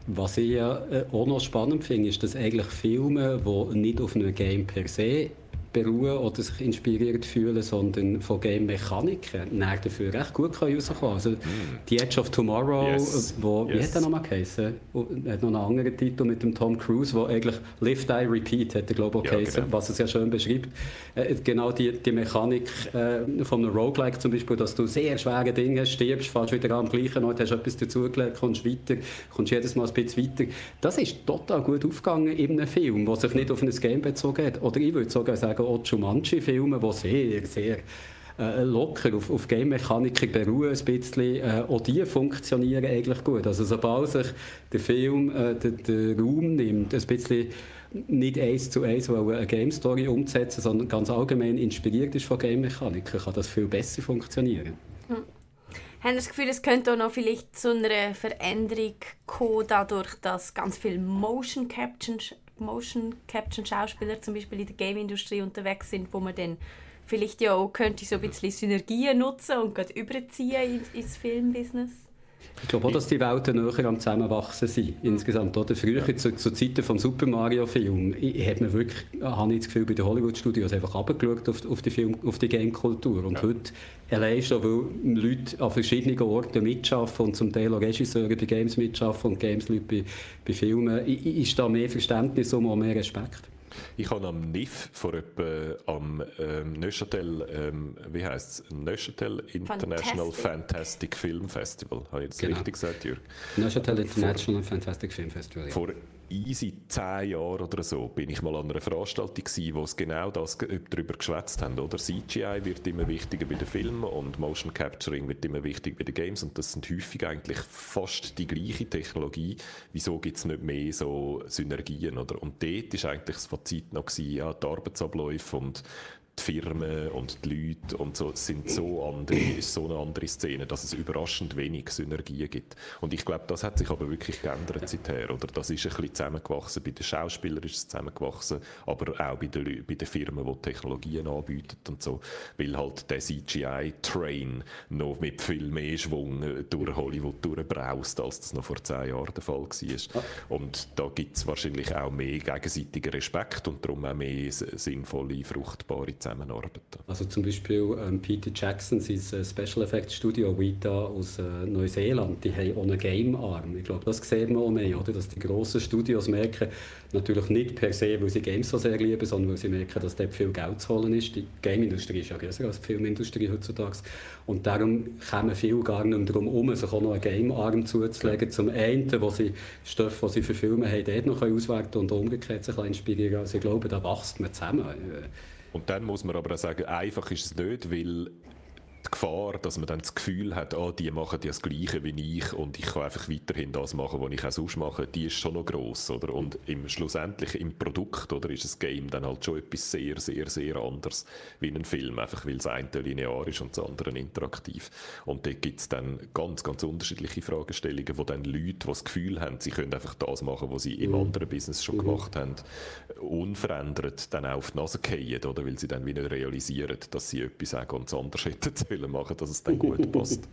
Was ich ja äh, auch noch spannend finde, ist, dass eigentlich Filme, die nicht auf einem Game per se beruhen oder sich inspiriert fühlen, sondern von Game-Mechaniken dafür recht gut rauskommen können. Also mm. The Edge of Tomorrow, yes. wo, yes. wie hat der nochmal geheißen? Er hat noch einen anderen Titel mit dem Tom Cruise, wo eigentlich Live, Die, Repeat hat er glaube ich ja, genau. was es ja schön beschreibt. Äh, genau die, die Mechanik äh, von einem Roguelike zum Beispiel, dass du sehr schwere Dinge stirbst, fährst wieder am gleichen Ort, hast etwas dazugelegt, kommst weiter, kommst jedes Mal ein bisschen weiter. Das ist total gut aufgegangen in einem Film, der sich nicht auf ein Game bezogen hat. Oder ich würde sogar sagen, auch Jumanji-Filme, die sehr, sehr äh, locker auf, auf Game-Mechaniken beruhen, ein bisschen, äh, auch die funktionieren eigentlich gut. Also sobald sich der Film äh, den, den Raum nimmt, ein bisschen nicht eins zu eins eine Game Story umzusetzen, sondern ganz allgemein inspiriert ist von Game-Mechaniken, kann das viel besser funktionieren. Hm. Haben Sie das Gefühl, es könnte auch noch vielleicht zu einer Veränderung kommen, dadurch, dass ganz viel Motion Capture Motion Caption Schauspieler zum Beispiel in der Game-Industrie unterwegs sind, wo man dann vielleicht ja auch könnte so ein bisschen Synergien nutzen und gerade überziehen ins Filmbusiness? Ich glaube auch, dass die Welten näher am Zusammenwachsen sind, insgesamt. Oder? Früher, zu, zu Zeiten des Super Mario-Film, hat man wirklich, habe ich das Gefühl, bei den Hollywood-Studios einfach abgeschaut auf, auf die, Film, auf die Game-Kultur. Und ja. heute, allein schon, weil Leute an verschiedenen Orten mitschaffen und zum Teil auch Regisseure bei Games mitschaffen und Games-Leute bei, bei Filmen, ist da mehr Verständnis und mehr Respekt. Ich habe am NIF vor etwa am ähm, Neuchâtel, ähm, wie heißt es? Neuchâtel International Fantastic. Fantastic Film Festival. Habe ich das genau. richtig gesagt, Jürg? Neuchâtel International vor, Fantastic Film Festival. Ja. Vor easy zehn Jahren oder so bin ich mal an einer Veranstaltung gewesen, wo es genau das darüber geschwätzt haben, oder? CGI wird immer wichtiger bei den Filmen und Motion Capturing wird immer wichtiger bei den Games und das sind häufig eigentlich fast die gleiche Technologie. Wieso gibt es nicht mehr so Synergien, oder? Und dort ist eigentlich das Fazit noch gewesen, ja, die Arbeitsabläufe und die Firmen und die Leute und so sind so andere, ist so eine andere Szene, dass es überraschend wenig Synergien gibt. Und ich glaube, das hat sich aber wirklich geändert seither, oder? Das ist ein bisschen zusammengewachsen. Bei den Schauspielern ist es zusammengewachsen, aber auch bei den, bei den Firmen, die Technologien anbieten und so, weil halt der CGI-Train noch mit viel mehr Schwung durch Hollywood durchbraust, als das noch vor zehn Jahren der Fall war. Und da gibt es wahrscheinlich auch mehr gegenseitigen Respekt und darum auch mehr sinnvolle, fruchtbare Zusammenarbeit zusammenarbeiten. Also zum Beispiel ähm, Peter Jackson, sein äh, Special Effects Studio Vita aus äh, Neuseeland, die haben ohne Game Arm. Ich glaube, das sehen wir auch mehr, oder? dass die grossen Studios merken, natürlich nicht per se, weil sie Games so sehr lieben, sondern weil sie merken, dass dort viel Geld zu holen ist. Die Game-Industrie ist ja größer als die Filmindustrie heutzutage. Und darum kommen viele gar nicht darum herum, sich auch noch einen Game-Arm zuzulegen. Zum einen, wo sie Stoffe, die sie für Filme haben, dort noch auswerten und umgekehrt sich inspirieren Also ich glaube, da wächst man zusammen. Und dann muss man aber auch sagen, einfach ist es nicht, weil die Gefahr, dass man dann das Gefühl hat, oh, die machen ja das Gleiche wie ich und ich kann einfach weiterhin das machen, was ich auch sonst mache, die ist schon noch gross, oder? Und im, schlussendlich im Produkt, oder, ist das Game dann halt schon etwas sehr, sehr, sehr anderes wie ein Film, einfach weil das eine linear ist und das andere interaktiv. Und da gibt es dann ganz, ganz unterschiedliche Fragestellungen, wo dann Leute, die das Gefühl haben, sie können einfach das machen, was sie im mhm. anderen Business schon mhm. gemacht haben, unverändert dann auch auf die Nase fallen, oder? Weil sie dann wieder realisieren, dass sie etwas auch ganz anders hätten sollen machen, dass es dann gut [laughs] passt.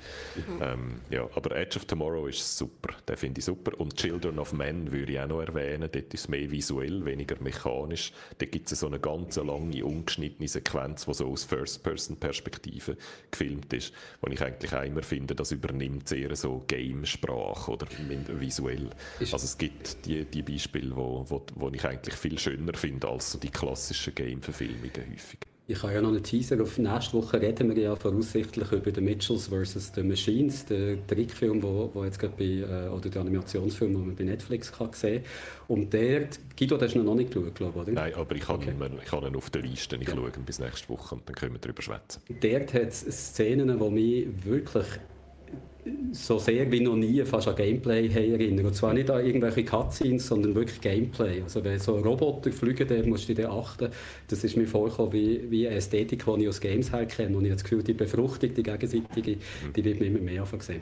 ähm, ja, aber Edge of Tomorrow ist super, den finde ich super. Und Children of Men würde ich auch noch erwähnen, dort ist es mehr visuell, weniger mechanisch. Da gibt es so eine ganz lange, ungeschnittene Sequenz, die so aus First-Person-Perspektive gefilmt ist, wo ich eigentlich auch immer finde, das übernimmt sehr so Game-Sprache oder visuell. Also es gibt die, die Beispiele, wo, wo, wo ich eigentlich viel schöner finde als so die klassischen Game-Verfilmungen häufig. Ich habe ja noch einen Teaser. Auf nächste Woche reden wir ja voraussichtlich über The Mitchells vs. The Machines, den Trickfilm, wo, wo jetzt bei, äh, oder den Animationsfilm, den man bei Netflix kann sehen Und der, Guido, den hast du noch nicht geschaut, glaube oder? Nein, aber ich habe okay. ihn, ich habe ihn auf der Liste. Ich ja. schaue ihn bis nächste Woche und dann können wir darüber schwätzen. Der hat Szenen, die mich wirklich so sehr wie noch nie fast an Gameplay erinnern. Und zwar nicht an irgendwelche Cutscenes, sondern wirklich Gameplay. Also wenn so Roboter fliegen, dann musst du dir achten. Das ist mir vorgekommen wie, wie eine Ästhetik, die ich aus Games her kenne. Und ich habe das Gefühl, die Befruchtung, die gegenseitige, die wird mir immer mehr sehen.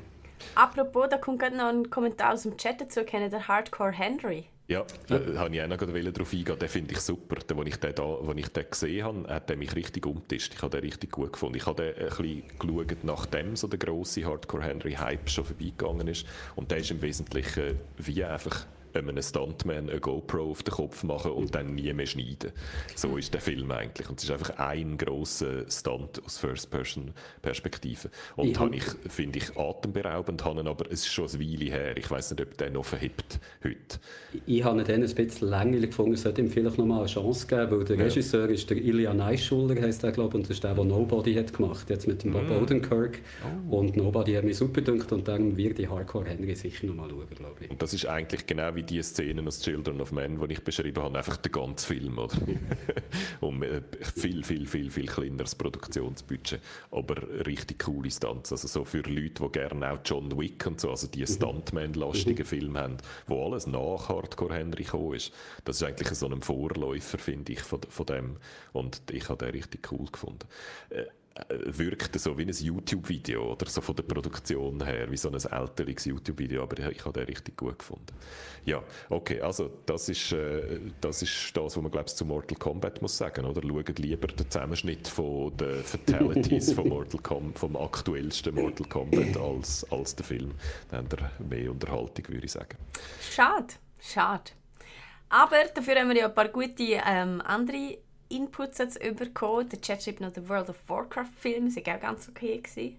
Apropos, da kommt gerade noch ein Kommentar aus dem Chat dazu, kennen der Hardcore Henry. Ja, da ja. habe ich auch noch darauf eingehen. Den finde ich super. Den, als ich den, da, als ich den gesehen habe, hat er mich richtig umtischt. Ich habe den richtig gut gefunden. Ich habe den ein bisschen geschaut, nachdem so der grosse Hardcore-Henry-Hype schon vorbeigegangen ist. Und der ist im Wesentlichen wie einfach einem Stuntman eine GoPro auf den Kopf machen und dann nie mehr schneiden. So ist der Film eigentlich. Und es ist einfach ein grosser Stunt aus First-Person-Perspektive. Und ich habe ich, finde ich, atemberaubend, habe aber es ist schon eine Weile her. Ich weiß nicht, ob der noch verhebt heute. Ich habe ihn dann ein bisschen länglich gefunden, es sollte ihm vielleicht noch mal eine Chance geben, weil der ja. Regisseur ist der Ilya Neischuller, heißt der, glaube und das ist der, der Nobody hat gemacht, jetzt mit dem Bob mm. Odenkirk. Oh. Und Nobody hat mich super gedacht und dann wird die Hardcore Henry sicher noch mal schauen, glaube ich. Und das ist eigentlich genau wie die Szenen aus Children of Men, die ich beschrieben habe, einfach der ganze Film. Oder? Und [laughs] viel, viel, viel, viel kleineres Produktionsbudget. Aber richtig coole Stunts. Also so für Leute, die gerne auch John Wick und so, also die mhm. Stuntman-lastigen mhm. Filme haben, wo alles nach Hardcore Henry gekommen ist. Das ist eigentlich so ein Vorläufer, finde ich, von, von dem. Und ich habe den richtig cool gefunden. Äh, äh, wirkte so wie ein YouTube-Video oder so von der Produktion her, wie so ein älteres YouTube-Video, aber ich habe den richtig gut gefunden. Ja, okay, also das ist, äh, das, ist das, was man glaube ich zu Mortal Kombat muss sagen, oder? Schaut lieber den Zusammenschnitt von den Fatalities von Mortal Com vom aktuellsten Mortal Kombat als, als der Film. Dann habt ihr mehr Unterhaltung, würde ich sagen. Schade, schade. Aber dafür haben wir ja ein paar gute ähm, andere Inputs jetzt bekommen. Der Chat schreibt noch, der World of Warcraft-Film war auch ganz okay. Gewesen.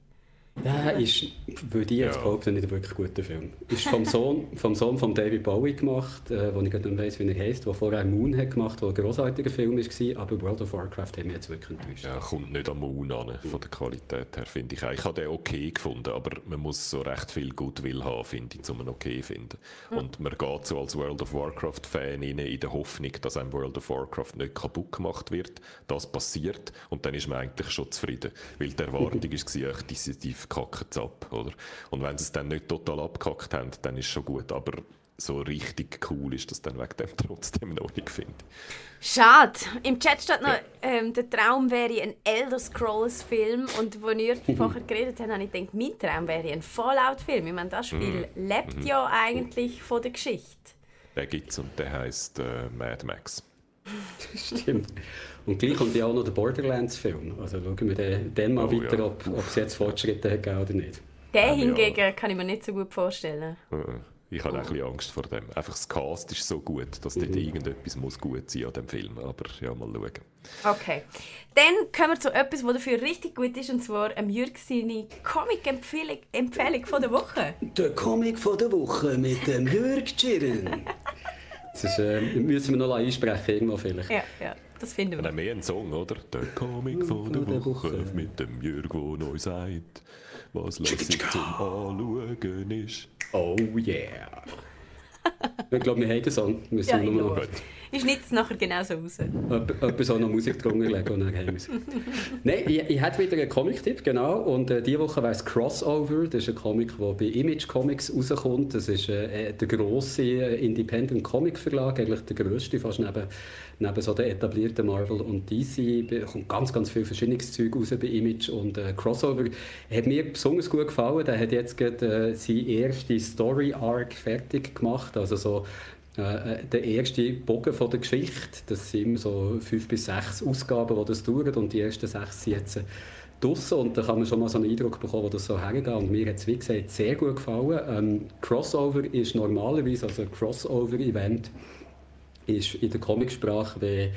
Der ist, würde ich jetzt ja. behaupten, nicht ein wirklich guter Film. Ist vom Sohn, [laughs] vom Sohn von David Bowie gemacht, äh, wo ich gerade nicht weiss, wie er heißt, der vorher Moon hat gemacht, der ein grossartiger Film war, aber World of Warcraft hat mich jetzt wirklich enttäuscht. Ja, kommt nicht am Moon an, von der Qualität her, finde ich. Ich habe den okay gefunden, aber man muss so recht viel Goodwill haben, finde ich, um ihn okay zu finden. Mhm. Und man geht so als World of Warcraft-Fan in der Hoffnung, dass einem World of Warcraft nicht kaputt gemacht wird. Das passiert und dann ist man eigentlich schon zufrieden, weil die Erwartung [laughs] war, die, die kacken es ab, oder? Und wenn sie es dann nicht total abgekackt haben, dann ist es schon gut, aber so richtig cool ist das dann wegen dem [laughs] trotzdem noch nicht, finde Schade. Im Chat steht noch, ja. ähm, der Traum wäre ein Elder Scrolls Film und als wir [laughs] vorher geredet haben, habe ich gedacht, mein Traum wäre ein Fallout-Film. Ich meine, das Spiel mm. lebt mm. ja eigentlich von der Geschichte. Der gibt es und der heißt äh, Mad Max. [laughs] Stimmt. Und gleich kommt ja auch noch der Borderlands-Film. Also schauen wir den, den mal oh, weiter, ja. ob, ob es jetzt Fortschritte hat oder nicht. Den hingegen ja. kann ich mir nicht so gut vorstellen. Ich habe oh. ein bisschen Angst vor dem. Einfach das Cast ist so gut, dass dort mhm. irgendetwas muss gut sein an dem Film. Aber ja, mal schauen. Okay. Dann kommen wir zu etwas, was dafür richtig gut ist, und zwar ähm, Jürg seine Comic-Empfehlung Empfehlung von der Woche. Der Comic von der Woche mit dem Jürg Chirren. [laughs] Das ist, äh, müssen wir noch einsprechen, irgendwo vielleicht. Ja, ja. Das finden wir. Und mehr ein Song, oder? Der Comic von der, der Woche, Woche mit dem Jürg, der neu sagt, was lustig zum Anschauen ist. Oh yeah. [laughs] ich glaube, wir haben den Song. Müssen ja, wir noch ich schneide es nachher genauso raus. Etwas auch noch Musik drunter legen und dann es. Nein, ich, ich hätte wieder einen Comic-Tipp, genau. Und äh, diese Woche wäre es Crossover. Das ist ein Comic, der bei Image Comics rauskommt. Das ist äh, der grosse äh, Independent Comic Verlag, eigentlich der grösste, fast neben neben so den etablierten Marvel und DC kommt ganz, ganz viel verschiedenes Zeug raus bei Image und äh, Crossover hat mir besonders gut gefallen. Der hat jetzt gerade äh, seine erste Story Arc fertig gemacht, also so äh, der erste Bogen von der Geschichte. Das sind so fünf bis sechs Ausgaben, die das dauert und die ersten sechs sind jetzt draussen und da kann man schon mal so einen Eindruck bekommen, wo das so hergeht. Und mir hat es, wie gesagt, sehr gut gefallen. Ähm, Crossover ist normalerweise, also Crossover-Event ist in der Comicsprache, wie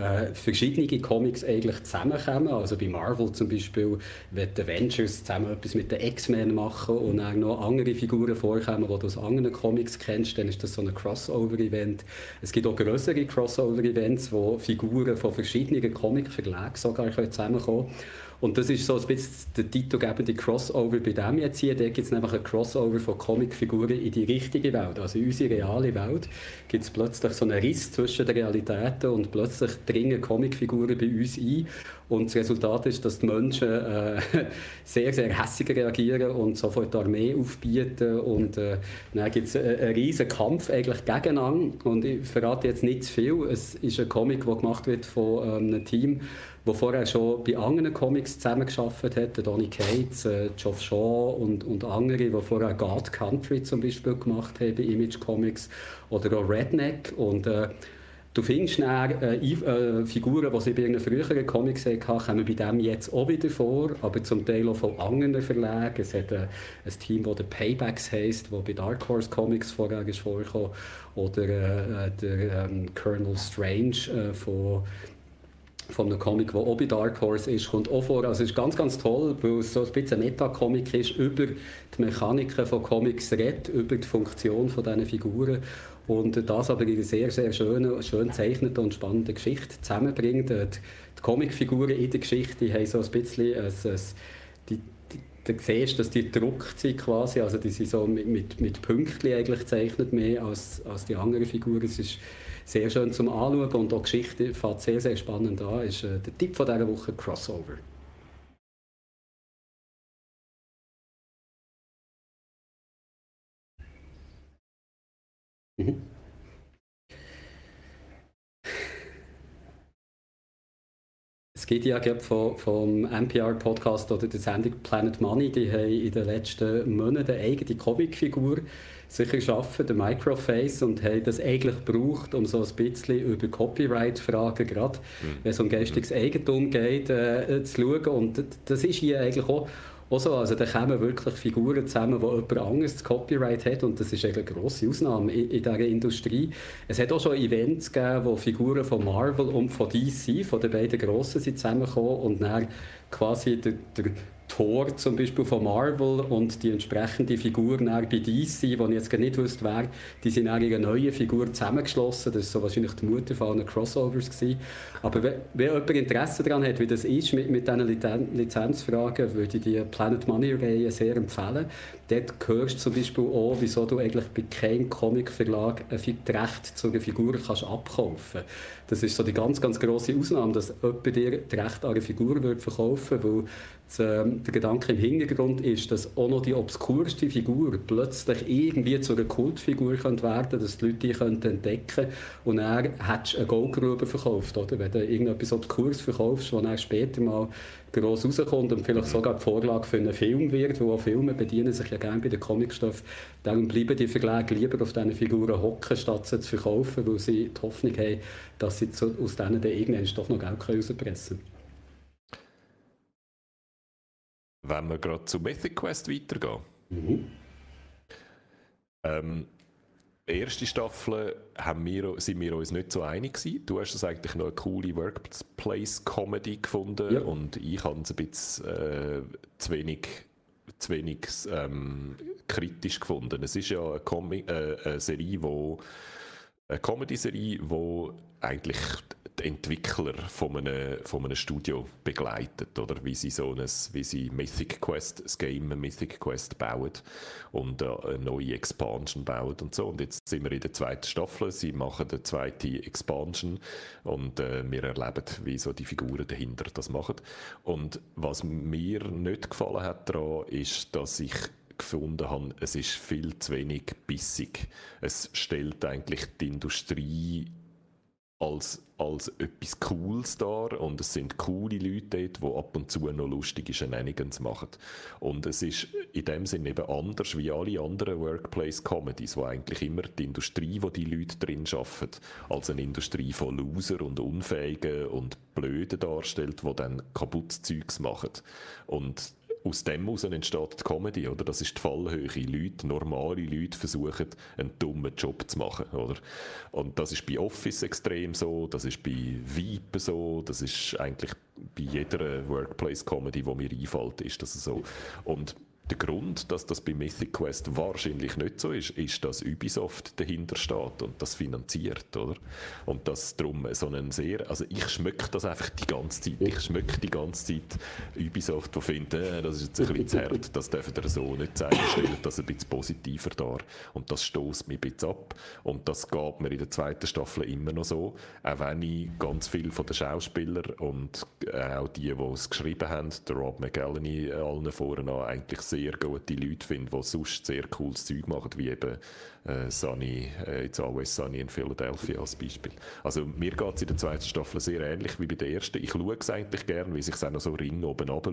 äh, verschiedene Comics eigentlich zusammenkommen. Also bei Marvel zum Beispiel, wenn die Avengers zusammen etwas mit den X-Men machen und dann noch andere Figuren vorkommen, die du aus anderen Comics kennst, dann ist das so ein Crossover-Event. Es gibt auch größere Crossover-Events, wo Figuren von verschiedenen Comic-Verlagen sogar zusammenkommen können. Und das ist so ein bisschen der titelgebende Crossover bei dem jetzt hier. Da gibt es nämlich ein Crossover von Comicfiguren in die richtige Welt, also in unsere reale Welt. Gibt es plötzlich so einen Riss zwischen den Realitäten und plötzlich dringen Comicfiguren bei uns ein. Und das Resultat ist, dass die Menschen äh, [laughs] sehr, sehr hässig reagieren und sofort die Armee aufbieten. Und äh, dann gibt es einen, einen riesen Kampf eigentlich gegeneinander. Und ich verrate jetzt nicht zu viel. Es ist ein Comic, der gemacht wird von ähm, einem Team, der vorher schon bei anderen Comics zusammengearbeitet hat, Donny Cates, äh, Geoff Shaw und, und andere, die vorher God Country zum Beispiel gemacht haben Image Comics oder auch Redneck und äh, Du findest dann, äh, äh, Figuren, die sie bei einem früheren Comics hatten, kommen bei dem jetzt auch wieder vor, aber zum Teil auch von anderen Verlagen. Es hat äh, ein Team, das Paybacks heisst, das bei Dark Horse Comics vorher ist vorgekommen, oder äh, äh der ähm, Colonel Strange äh, von von einem Comic, der bei Dark Horse ist, kommt auch vor. Also es ist ganz, ganz toll, weil es so ein bisschen Meta-Comic ist, über die Mechaniken von Comics redet, über die Funktion von diesen Figuren und das aber in einer sehr, sehr schönen, schön zeichneten und spannenden Geschichte zusammenbringt. Die, die Comicfiguren in der Geschichte haben so ein bisschen ein, ein, die, du siehst, dass die gedruckt sind quasi, also die sind so mit, mit, mit Pünktchen eigentlich gezeichnet mehr als, als die anderen Figuren. Es ist sehr schön zum Anschauen und auch Geschichte fängt sehr, sehr spannend an. Ist äh, der Tipp von dieser Woche Crossover. Mhm. Es gibt ja vom, vom NPR-Podcast oder der Sendung Planet Money, die haben in den letzten Monaten eine eigene Comicfigur sich erschaffen, den Microface, und haben das eigentlich gebraucht, um so ein bisschen über Copyright-Fragen, gerade mhm. wenn es um geistiges Eigentum geht, äh, zu schauen. Und das ist hier eigentlich auch so, also da kommen wirklich Figuren zusammen, wo jemand anderes das Copyright hat und das ist eine grosse Ausnahme in, in dieser Industrie. Es hat auch schon Events gegeben, wo Figuren von Marvel und von DC, von den beiden Grossen, sind zusammengekommen und dann quasi der, der Thor zum Beispiel von Marvel und die entsprechende Figur bei DC, die ich jetzt nicht wusste, wer, die sind in eine neue Figur zusammengeschlossen. Das war so wahrscheinlich die Mutter von allen Crossovers. Gewesen. Aber wenn jemand Interesse daran hat, wie das ist mit, mit diesen Lizenzfragen, würde ich die Planet Money Reihe sehr empfehlen. Dort hörst du zum Beispiel auch, wieso du eigentlich bei keinem Comic-Verlag ein Recht zu einer Figur kannst abkaufen Das ist so die ganz, ganz grosse Ausnahme, dass jemand dir das Recht an einer Figur wird verkaufen würde, weil der Gedanke im Hintergrund ist, dass auch noch die obskurste Figur plötzlich irgendwie zu einer Kultfigur könnte werden dass die Leute die entdecken können und hättest du eine Goldgrube verkauft, oder? Wenn du irgendetwas Obskures verkaufst, das dann später mal gross rauskommt und vielleicht sogar die Vorlage für einen Film wird, wo auch Filme bedienen sich ja gerne bei den Comicstoff. Dann bleiben die Verlage lieber auf diesen Figuren hocken, statt sie zu verkaufen, weil sie die Hoffnung haben, dass sie aus denen dann irgendwann doch noch Geld rauspressen können. Wenn wir gerade zu Mythic Quest weitergehen. Mhm. Ähm, erste Staffel haben wir, sind wir uns nicht so einig gewesen. Du hast es eigentlich noch eine coole Workplace-Comedy gefunden ja. und ich habe es ein bisschen äh, zu wenig, zu wenig ähm, kritisch gefunden. Es ist ja eine, Com äh, eine Serie, wo eine Comedy-Serie, die eigentlich die Entwickler von einem, von einem Studio begleitet, oder wie sie so ein, wie sie Mythic Quest, das Game Mythic Quest bauen und äh, eine neue Expansion bauen und so. Und jetzt sind wir in der zweiten Staffel, sie machen die zweite Expansion und äh, wir erleben, wie so die Figuren dahinter das machen. Und was mir nicht gefallen hat daran, ist, dass ich gefunden habe, es ist viel zu wenig bissig. Es stellt eigentlich die Industrie als, als etwas Cooles da und es sind coole Leute dort, die ab und zu noch lustige Shenanigans machen. Und es ist in dem Sinne eben anders wie alle anderen Workplace-Comedies, wo eigentlich immer die Industrie, wo die Leute drin arbeiten, als eine Industrie von Loser und Unfähigen und Blöden darstellt, die dann kaputtes Zeugs machen. Und aus dem heraus entsteht die Comedy, oder? Das ist die Fallhöhe. Leute, normale Leute versuchen, einen dummen Job zu machen, oder? Und das ist bei Office extrem so, das ist bei Vibe so, das ist eigentlich bei jeder Workplace-Comedy, die mir einfällt, ist das so. Und der Grund, dass das bei Mythic Quest wahrscheinlich nicht so ist, ist, dass Ubisoft dahinter steht und das finanziert, oder? Und dass darum so einen sehr, also ich schmecke das einfach die ganze Zeit. Ich schmecke die ganze Zeit Ubisoft, die findet, äh, das ist jetzt ein bisschen zu hart, das dürfen der so nicht zeigen, stellt das ein bisschen positiver dar. Und das stoßt mich ein bisschen ab. Und das geht mir in der zweiten Staffel immer noch so, auch wenn ich ganz viel von den Schauspielern und auch die, die es geschrieben haben, der Rob McGallany allen vorne an, eigentlich sehr sehr gute Leute finde, die sonst sehr cooles Zeug machen, wie eben äh, Sunny, äh, It's Always Sunny in Philadelphia als Beispiel. Also mir geht es in der zweiten Staffel sehr ähnlich wie bei der ersten. Ich schaue es eigentlich gerne, wie sich es auch noch so ring oben runter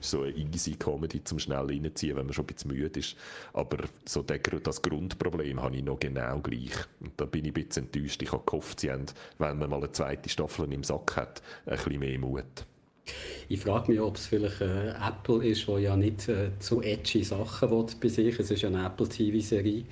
ist so eine easy Comedy zum schnell reinziehen, wenn man schon ein bisschen müde ist. Aber so der, das Grundproblem habe ich noch genau gleich. Und da bin ich ein bisschen enttäuscht. Ich habe gehofft, sie haben, wenn man mal eine zweite Staffel im Sack hat, ein bisschen mehr Mut. Ich frage mich, ob es vielleicht äh, Apple ist, wo ja nicht äh, zu edgy Sachen will bei sich. Es ist ja eine Apple TV-Serie.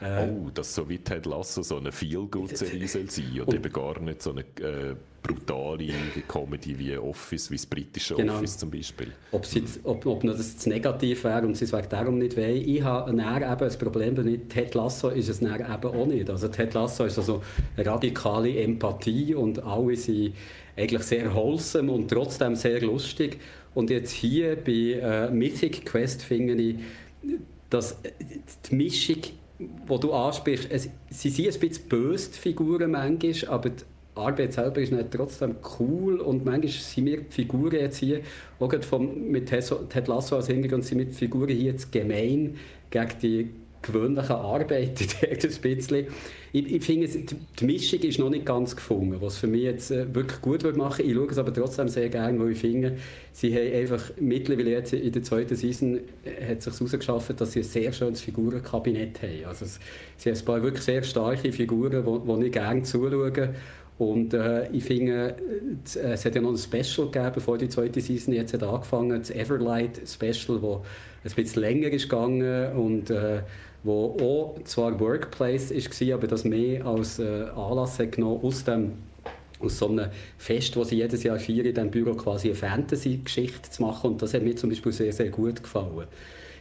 Äh, oh, dass so wie Ted Lasso so eine Feel-Good-Serie soll sein oder eben gar nicht so eine äh, brutale Comedy wie Office, wie das britische genau. Office zum Beispiel. Ob, jetzt, ob, ob das zu negativ wäre und sie es darum nicht wollen. Ich habe eben ein Problem damit, Ted Lasso ist es eben auch nicht. Also Ted Lasso ist also radikale Empathie und alle sind eigentlich sehr wholesome und trotzdem sehr lustig. Und jetzt hier bei äh, Mythic Quest finde ich, dass die Mischung, die du ansprichst, es, sie sind ein bisschen böse, die Figuren manchmal, aber die Arbeit selber ist trotzdem cool und manchmal sind mir die Figuren jetzt hier, auch vom, mit Ted Lasso als Hintergrund, sind mir die Figuren hier jetzt gemein gegen die gewöhnlichen Arbeit [laughs] ein bisschen. Ich, ich finde, die Mischung ist noch nicht ganz gefunden, was für mich jetzt äh, wirklich gut machen. Ich schaue es aber trotzdem sehr gerne, weil ich finde, sie haben einfach mittlerweile jetzt in der zweiten Season äh, hat sich herausgeschafft, dass sie ein sehr schönes Figurenkabinett haben. Also es, sie haben ein paar wirklich sehr starke Figuren, wo ich gerne zuschaue. Und äh, ich finde, äh, es hat ja noch ein Special gegeben, bevor die zweite Season jetzt hat angefangen, das Everlight Special, wo ein bisschen länger ist gegangen und äh, wo auch zwar Workplace war, aber das mehr als äh, Anlass hat genommen aus dem aus so einem Fest, das sie jedes Jahr feiern, in diesem Büro quasi eine Fantasy-Geschichte zu machen. Und das hat mir zum Beispiel sehr, sehr gut gefallen.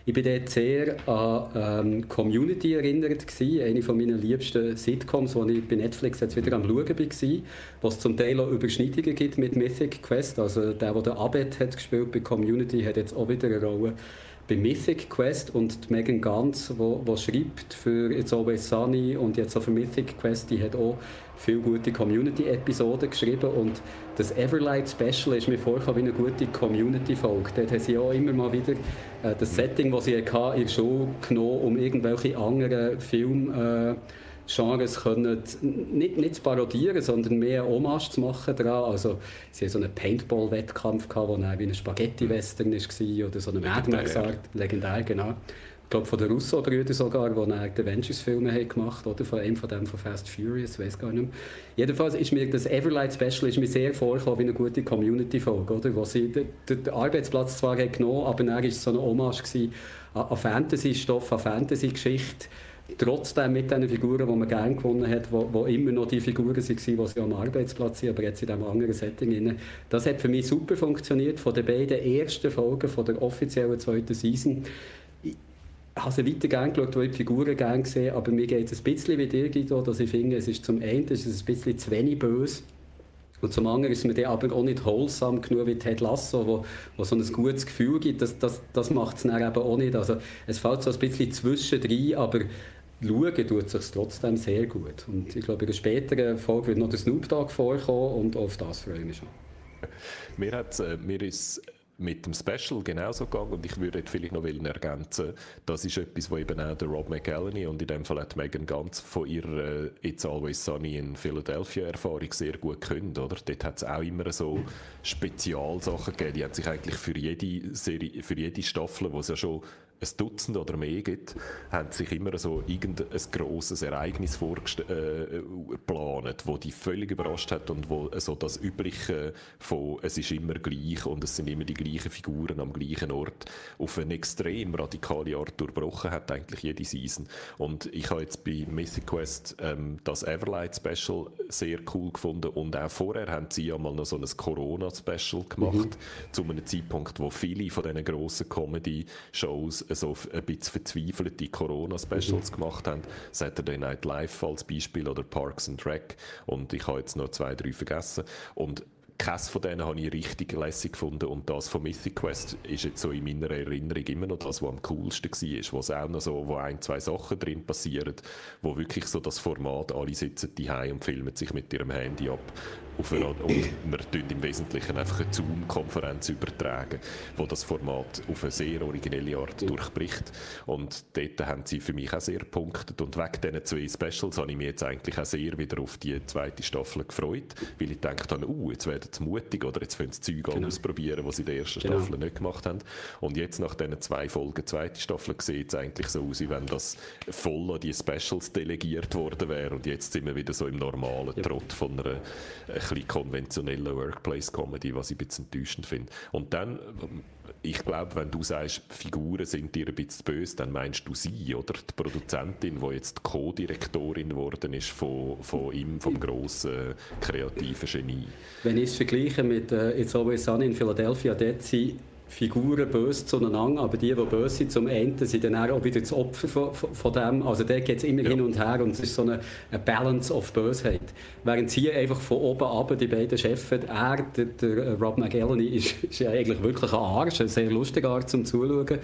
Ich bin dort sehr an ähm, Community erinnert gewesen, eine von meinen liebsten Sitcoms, die ich bei Netflix jetzt wieder am Schauen war, wo es zum Teil auch Überschneidungen gibt mit Mythic Quest. Also der, der Abed hat gespielt bei Community, hat jetzt auch wieder eine Rolle bei Mythic Quest und die Megan Ganz, wo schreibt für It's Always Sunny und jetzt auch für Mythic Quest, die hat auch viele gute Community-Episoden geschrieben und das Everlight Special ist mir vorgekommen wie eine gute Community-Folge. Dort haben sie auch immer mal wieder äh, das Setting, das sie hatten, in der Schule genommen, um irgendwelche anderen Filme äh, Genres können nicht, nicht zu parodieren, sondern mehr Hommage zu machen daran. Also sie hatten so einen Paintball-Wettkampf, der wie ein Spaghetti-Western war oder so eine Mad Max-Art, legendär, genau. Ich glaube von den Russo-Brüdern sogar, die die Avengers-Filme gemacht haben, oder von einem von dem von Fast Furious, weiß gar nicht mehr. Jedenfalls ist mir das Everlight Special ist mir sehr vorgekommen wie eine gute Community-Folge, oder? Wo sie den, den Arbeitsplatz zwar genommen aber dann war es so eine Hommage an Fantasy-Stoff, an Fantasy-Geschichte trotzdem mit den Figuren, die man gerne gewonnen hat, wo immer noch die Figuren waren, die sie am Arbeitsplatz sind, aber jetzt in diesem anderen Setting. Das hat für mich super funktioniert. Von den beiden ersten Folgen von der offiziellen zweiten Season ich habe sie weiter gerne geschaut, weil ich die Figuren gerne gesehen aber mir geht es ein bisschen wie dir, Guido, dass ich finde, es ist zum einen ist es ein bisschen zu wenig böse und zum anderen ist mir dann aber auch nicht wholesome genug wie Ted Lasso, wo, wo so ein gutes Gefühl gibt. Das, das, das macht es dann eben auch nicht. Also, es fällt so ein bisschen zwischendrin, aber schauen tut es sich trotzdem sehr gut. Und ich glaube, in einer späteren Folge wird noch der Snoop Dogg vorkommen und auf das freue ich mich schon. Mir, hat, äh, mir ist mit dem Special genauso gegangen und ich würde vielleicht noch ergänzen, das ist etwas, wo eben auch der Rob McElhenney und in dem Fall hat Megan Ganz von ihrer äh, It's Always Sunny in Philadelphia Erfahrung sehr gut können, oder? Dort hat es auch immer so Spezialsachen gegeben, die haben sich eigentlich für jede Serie, für jede Staffel, wo es ja schon ein Dutzend oder mehr gibt, haben sich immer so irgendein grosses Ereignis vorgeplant, äh, wo die völlig überrascht hat und wo so das Übliche von es ist immer gleich und es sind immer die gleichen Figuren am gleichen Ort auf eine extrem radikale Art durchbrochen hat eigentlich jede Season. Und ich habe jetzt bei Mythic Quest ähm, das Everlight Special sehr cool gefunden und auch vorher haben sie ja mal noch so ein Corona Special gemacht, mhm. zu einem Zeitpunkt, wo viele von diesen grossen Comedy-Shows so ein bisschen verzweifelte Corona-Specials mhm. gemacht haben. Saturday Night Live als Beispiel oder Parks and Rec. Und ich habe jetzt noch zwei, drei vergessen. Und keines von denen habe ich richtig lässig gefunden und das von Mythic Quest ist jetzt so in meiner Erinnerung immer noch das, was am coolsten war, wo es auch noch so, wo ein, zwei Sachen drin passieren, wo wirklich so das Format, alle sitzen die und filmen sich mit ihrem Handy ab auf eine, und wir tun im Wesentlichen einfach eine Zoom-Konferenz übertragen, wo das Format auf eine sehr originelle Art durchbricht und dort haben sie für mich auch sehr punktet und wegen diesen zwei Specials habe ich mich jetzt eigentlich auch sehr wieder auf die zweite Staffel gefreut, weil ich dachte, uh, jetzt werden sie mutig oder jetzt können sie Zeug genau. ausprobieren, was sie in der ersten genau. Staffel nicht gemacht haben. Und jetzt nach diesen zwei Folgen zweite Staffel sieht es eigentlich so aus, wie wenn das voll an die Specials delegiert worden wäre und jetzt sind wir wieder so im normalen. Trott von einer ein bisschen konventionellen Workplace-Comedy, was ich ein bisschen enttäuschend finde. Und dann ich glaube, wenn du sagst, Figuren sind dir ein bisschen böse, dann meinst du sie, oder? Die Produzentin, die jetzt Co-Direktorin geworden ist von, von ihm, vom grossen kreativen Genie. Wenn ich es vergleiche mit äh, It's Always Sunny in Philadelphia, dort sind Figuren böse zueinander, aber die, die böse sind, zum Ende sind dann auch wieder das Opfer von, von, dem. Also da geht es immer ja. hin und her und es ist so eine, eine Balance of Bösheit. Während sie einfach von oben ab, die beiden Chefs, er, der, der Rob McElhenney, ist, ist ja eigentlich wirklich ein Arsch, ein sehr lustiger Art zum Zuschauen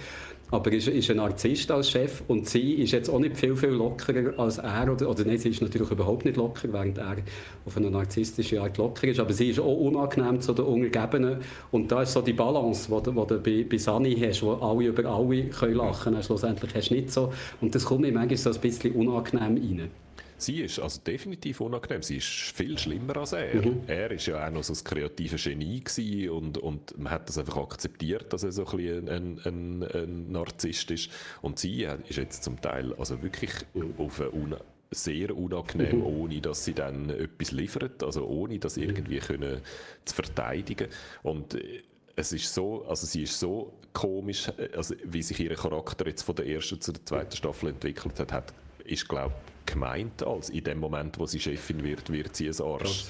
aber ist, ist ein Narzisst als Chef und sie ist jetzt auch nicht viel, viel lockerer als er, oder, oder nein, sie ist natürlich überhaupt nicht locker, während er auf eine narzisstische Art locker ist, aber sie ist auch unangenehm zu den Untergebenen. Und da ist so die Balance, die du bei, bei Sani hast, wo alle über alle können lachen können, schlussendlich hast du nicht so. Und das kommt mir manchmal so ein bisschen unangenehm rein. Sie ist also definitiv unangenehm. Sie ist viel schlimmer als er. Mhm. Er ist ja auch noch so ein kreatives Genie gewesen und, und man hat das einfach akzeptiert, dass er so ein, bisschen ein, ein, ein Narzisst ist. Und sie ist jetzt zum Teil also wirklich mhm. auf eine sehr unangenehm, mhm. ohne dass sie dann etwas liefert, also ohne das irgendwie können zu verteidigen. Und äh, es ist so, also sie ist so komisch, äh, also wie sich ihr Charakter jetzt von der ersten zur zweiten Staffel entwickelt hat, hat ist glaube gemeint als in dem Moment, wo sie Chefin wird, wird sie ein Arsch.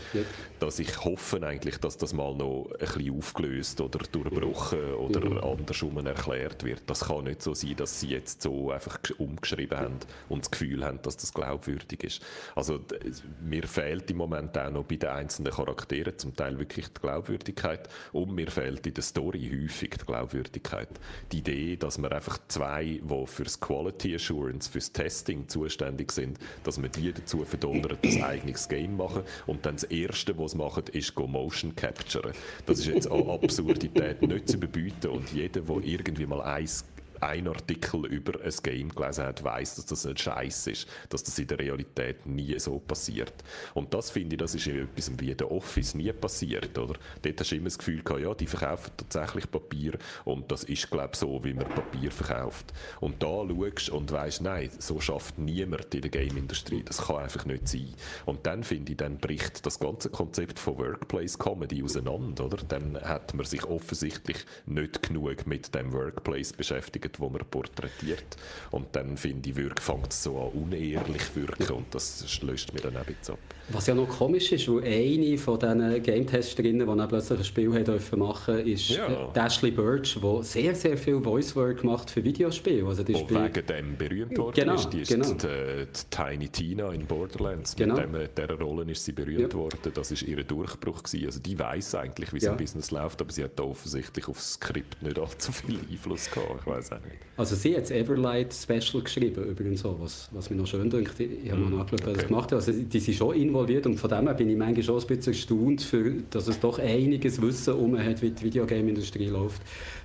Dass ich hoffe eigentlich, dass das mal noch ein bisschen aufgelöst oder durchbrochen oder mhm. andersrum erklärt wird. Das kann nicht so sein, dass sie jetzt so einfach umgeschrieben haben und das Gefühl haben, dass das glaubwürdig ist. Also mir fehlt im Moment auch noch bei den einzelnen Charakteren zum Teil wirklich die Glaubwürdigkeit und mir fehlt in der Story häufig die Glaubwürdigkeit. Die Idee, dass man einfach zwei, die fürs Quality Assurance, fürs Testing zuständig sind, dass wir die dazu verdonnern, ein eigenes Game machen. Und dann das Erste, was sie machen, ist go Motion Capture. Das ist jetzt an Absurdität nicht zu überbieten. Und jeder, der irgendwie mal eins ein Artikel über ein Game gelesen hat, weiß, dass das ein Scheiß ist, dass das in der Realität nie so passiert. Und das finde ich, das ist etwas wie in der Office nie passiert, oder? Dort hast du immer das Gefühl gehabt, ja, die verkaufen tatsächlich Papier und das ist, glaube ich, so, wie man Papier verkauft. Und da schaust und weißt, nein, so schafft niemand in der Game-Industrie. Das kann einfach nicht sein. Und dann finde ich, dann bricht das ganze Konzept von Workplace Comedy auseinander, oder? Dann hat man sich offensichtlich nicht genug mit dem Workplace beschäftigt beschäftigt, wo man porträtiert. Und dann finde ich, fängt es so an unehrlich wirken und das löst mir dann auch ein bisschen ab. Was ja noch komisch ist, weil eine von diesen Game-Testerinnen, die dann plötzlich ein Spiel machen durften, ist ja. Äh, Dashley Birch, die sehr, sehr viel Voice-Work macht für Videospiele. Also die Wo Spiel... wegen dem berühmt worden genau, ist. Die ist genau. die, die, Tiny Tina in Borderlands. Genau. Mit dem, dieser Rolle ist sie berühmt ja. worden. Das war ihr Durchbruch. Gewesen. Also die weiß eigentlich, wie ja. so ein Business läuft, aber sie hat da offensichtlich aufs Skript nicht allzu viel Einfluss gehabt. Ich weiß auch nicht. Also sie hat das Everlight Special geschrieben, übrigens so, was, was mir noch schön denkt. Ich, habe mm, noch nachgeschaut, okay. was gemacht habe. Also die sind schon involviert und von dem her bin ich manchmal schon ein bisschen erstaunt, für, dass es doch einiges Wissen um hat, wie die Videogame-Industrie läuft,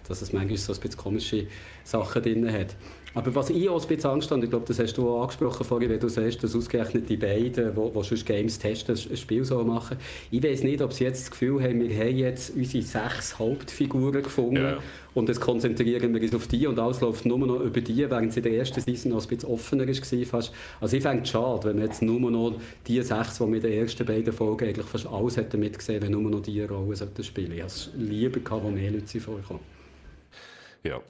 dass es manchmal so ein bisschen komische Sachen drin hat. Aber was ich auch ein bisschen Angst habe, ich glaube, das hast du auch angesprochen vorhin, wenn du sagst, dass ausgerechnet die beiden, die, die sonst Games testen, ein Spiel so machen. Ich weiß nicht, ob sie jetzt das Gefühl haben, wir haben jetzt unsere sechs Hauptfiguren gefunden ja. und jetzt konzentrieren wir uns auf die und alles läuft nur noch über die, während es in der ersten Season noch ein bisschen offener war. Fast. Also ich fände es schade, wenn wir jetzt nur noch die sechs, die mit den ersten beiden Folgen eigentlich fast alles hätten mitgesehen, wenn nur noch die Rolle spielen sollten. Ich hätte es lieber gehabt, wo mehr Leute vorkommen. Ja,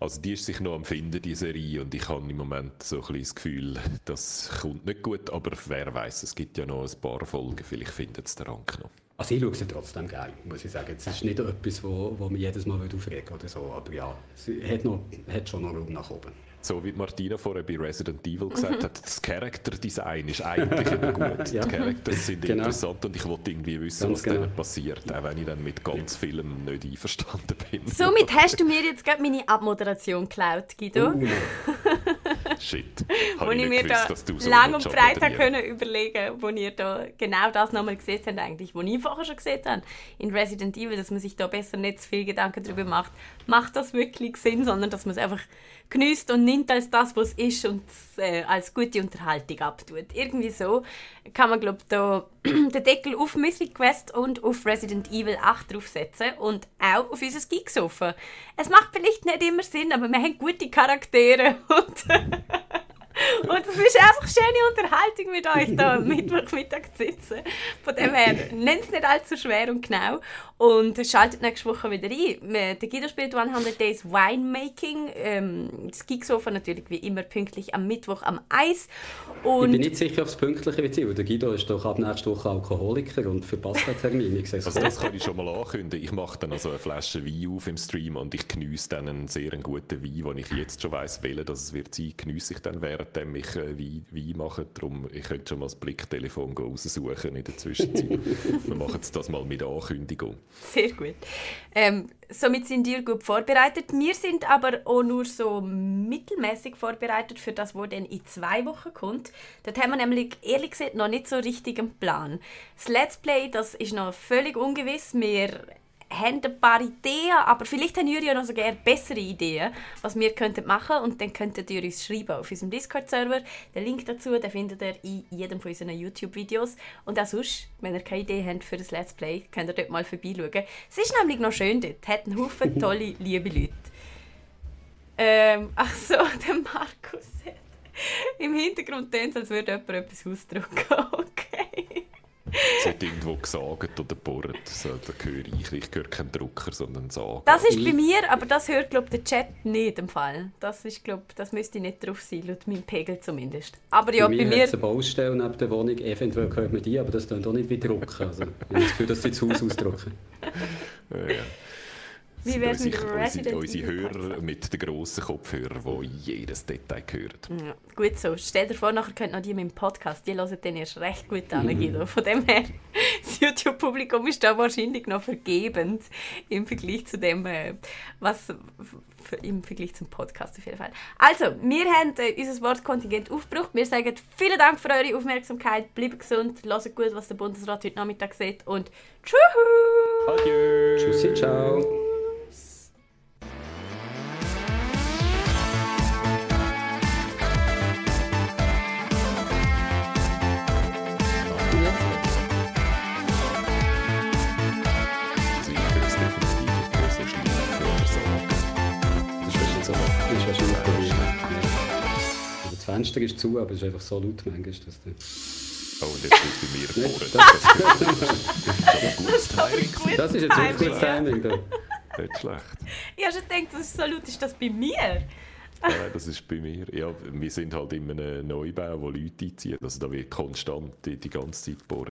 also die ist sich noch am Finden, die Serie, und ich habe im Moment so ein das Gefühl, das kommt nicht gut, aber wer weiß, es gibt ja noch ein paar Folgen, vielleicht findet es der Rank noch. Also ich schaue sie trotzdem gerne, muss ich sagen. Es ist nicht etwas, wo, wo mich jedes Mal aufregen oder so, aber ja, sie hat, noch, hat schon noch Raum nach oben so wie Martina vorher bei Resident Evil gesagt hat, das Charakterdesign ist eigentlich immer gut. [laughs] ja. Die Charakter sind genau. interessant und ich wollte irgendwie wissen, ganz was genau. denen passiert, auch wenn ich dann mit ganz vielem nicht einverstanden bin. Somit hast du mir jetzt gerade meine Abmoderation geklaut, Guido. Uh, [laughs] Shit. wo ich, ich mir gewusst, da so lang und breit können überlegen wo ihr da genau das nochmal gesehen habt, eigentlich, wo ich vorher schon gesehen habe, in Resident Evil, dass man sich da besser nicht zu viel Gedanken darüber macht, macht das wirklich Sinn, sondern dass man es einfach genießt und nimmt als das, was es ist und äh, als gute Unterhaltung abtut. Irgendwie so kann man, glaube da [clears throat] den Deckel auf Mythic Quest und auf Resident Evil 8 draufsetzen und auch auf unser Geeksofa. Es macht vielleicht nicht immer Sinn, aber wir haben gute Charaktere und [laughs] Und es ist einfach schöne Unterhaltung mit euch da am Mittwochmittag zu sitzen. Von dem her, nennt es nicht allzu schwer und genau. Und schaltet nächste Woche wieder ein. Der Guido spielt 100 Days Winemaking. Ähm, das Geeksofa natürlich wie immer pünktlich am Mittwoch am Eis. Und ich bin nicht sicher, ob es pünktliche wird sein, der Guido ist doch ab nächster Woche Alkoholiker und verpasst den Termin. also das kann ich schon mal ankündigen. Ich mache dann also eine Flasche Wein auf im Stream und ich genieße dann einen sehr guten Wein, den ich jetzt schon weiss, welchen das es wird sein, genieße ich dann während währenddem ich äh, Wein, Wein mache. Darum, ich könnte schon mal das Blicktelefon raussuchen in der Zwischenzeit. [laughs] Wir machen das mal mit Ankündigung. Sehr gut. Ähm, somit sind ihr gut vorbereitet. Wir sind aber auch nur so mittelmäßig vorbereitet für das, was dann in zwei Wochen kommt. Dort haben wir nämlich ehrlich gesagt noch nicht so richtig einen Plan. Das Let's Play, das ist noch völlig ungewiss. Wir haben ein paar Ideen, aber vielleicht haben ihr ja noch sogar bessere Ideen, was wir könnten machen und dann könntet ihr uns schreiben auf unserem Discord-Server. Den Link dazu den findet ihr in jedem von unseren YouTube-Videos. Und auch sonst, wenn ihr keine Idee habt für das Let's Play, könnt ihr dort mal vorbeischauen. Es ist nämlich noch schön dort, hat einen Haufen [laughs] tolle, liebe Leute. Ähm, ach so, [laughs] der Markus hat im Hintergrund tönt als würde jemand etwas ausdrücken. [laughs] Es hat irgendwo gesagt oder bohrt. So, da höre ich, ich höre keinen Drucker, sondern Sagen. Das ist bei mir, aber das hört glaube der Chat nicht im Fall. Das ist glaub, das müsste nicht drauf sein, laut meinem Pegel zumindest. Aber ja, bei, bei mir... eine Baustelle neben der Wohnung, eventuell hört man die, aber das tun auch nicht wie Drucken. Also, ich habe das Gefühl, dass sie das Haus ausdrucken. ja, wäre es mit Resident Unsere Hörer mit den grossen Kopfhörern, die jedes Detail hören. Ja, gut so. Stell dir vor, nachher könnt noch die mit dem Podcast, die hören den erst recht gut an, Guido. Von dem her, [laughs] das YouTube-Publikum ist da wahrscheinlich noch vergebend im Vergleich zu dem, äh, was im Vergleich zum Podcast auf jeden Fall. Also, wir haben äh, unser Wortkontingent aufgebraucht. Wir sagen vielen Dank für eure Aufmerksamkeit. Bleibt gesund, hört gut, was der Bundesrat heute Nachmittag sieht und tschüss! Adieu! Tschüssi, ciao! Fenster ist zu, aber es ist einfach so laut manchmal, dass du... Oh, und jetzt ist bei mir vorne. Das, das, das ist jetzt ein gutes Timing. Da. Nicht schlecht. Ich habe schon gedacht, das ist so laut, ist das bei mir? Nein, das ist bei mir. Ja, wir sind halt in einem Neubau, wo Leute einziehen. Also da wird konstant die, die ganze Zeit gebohrt.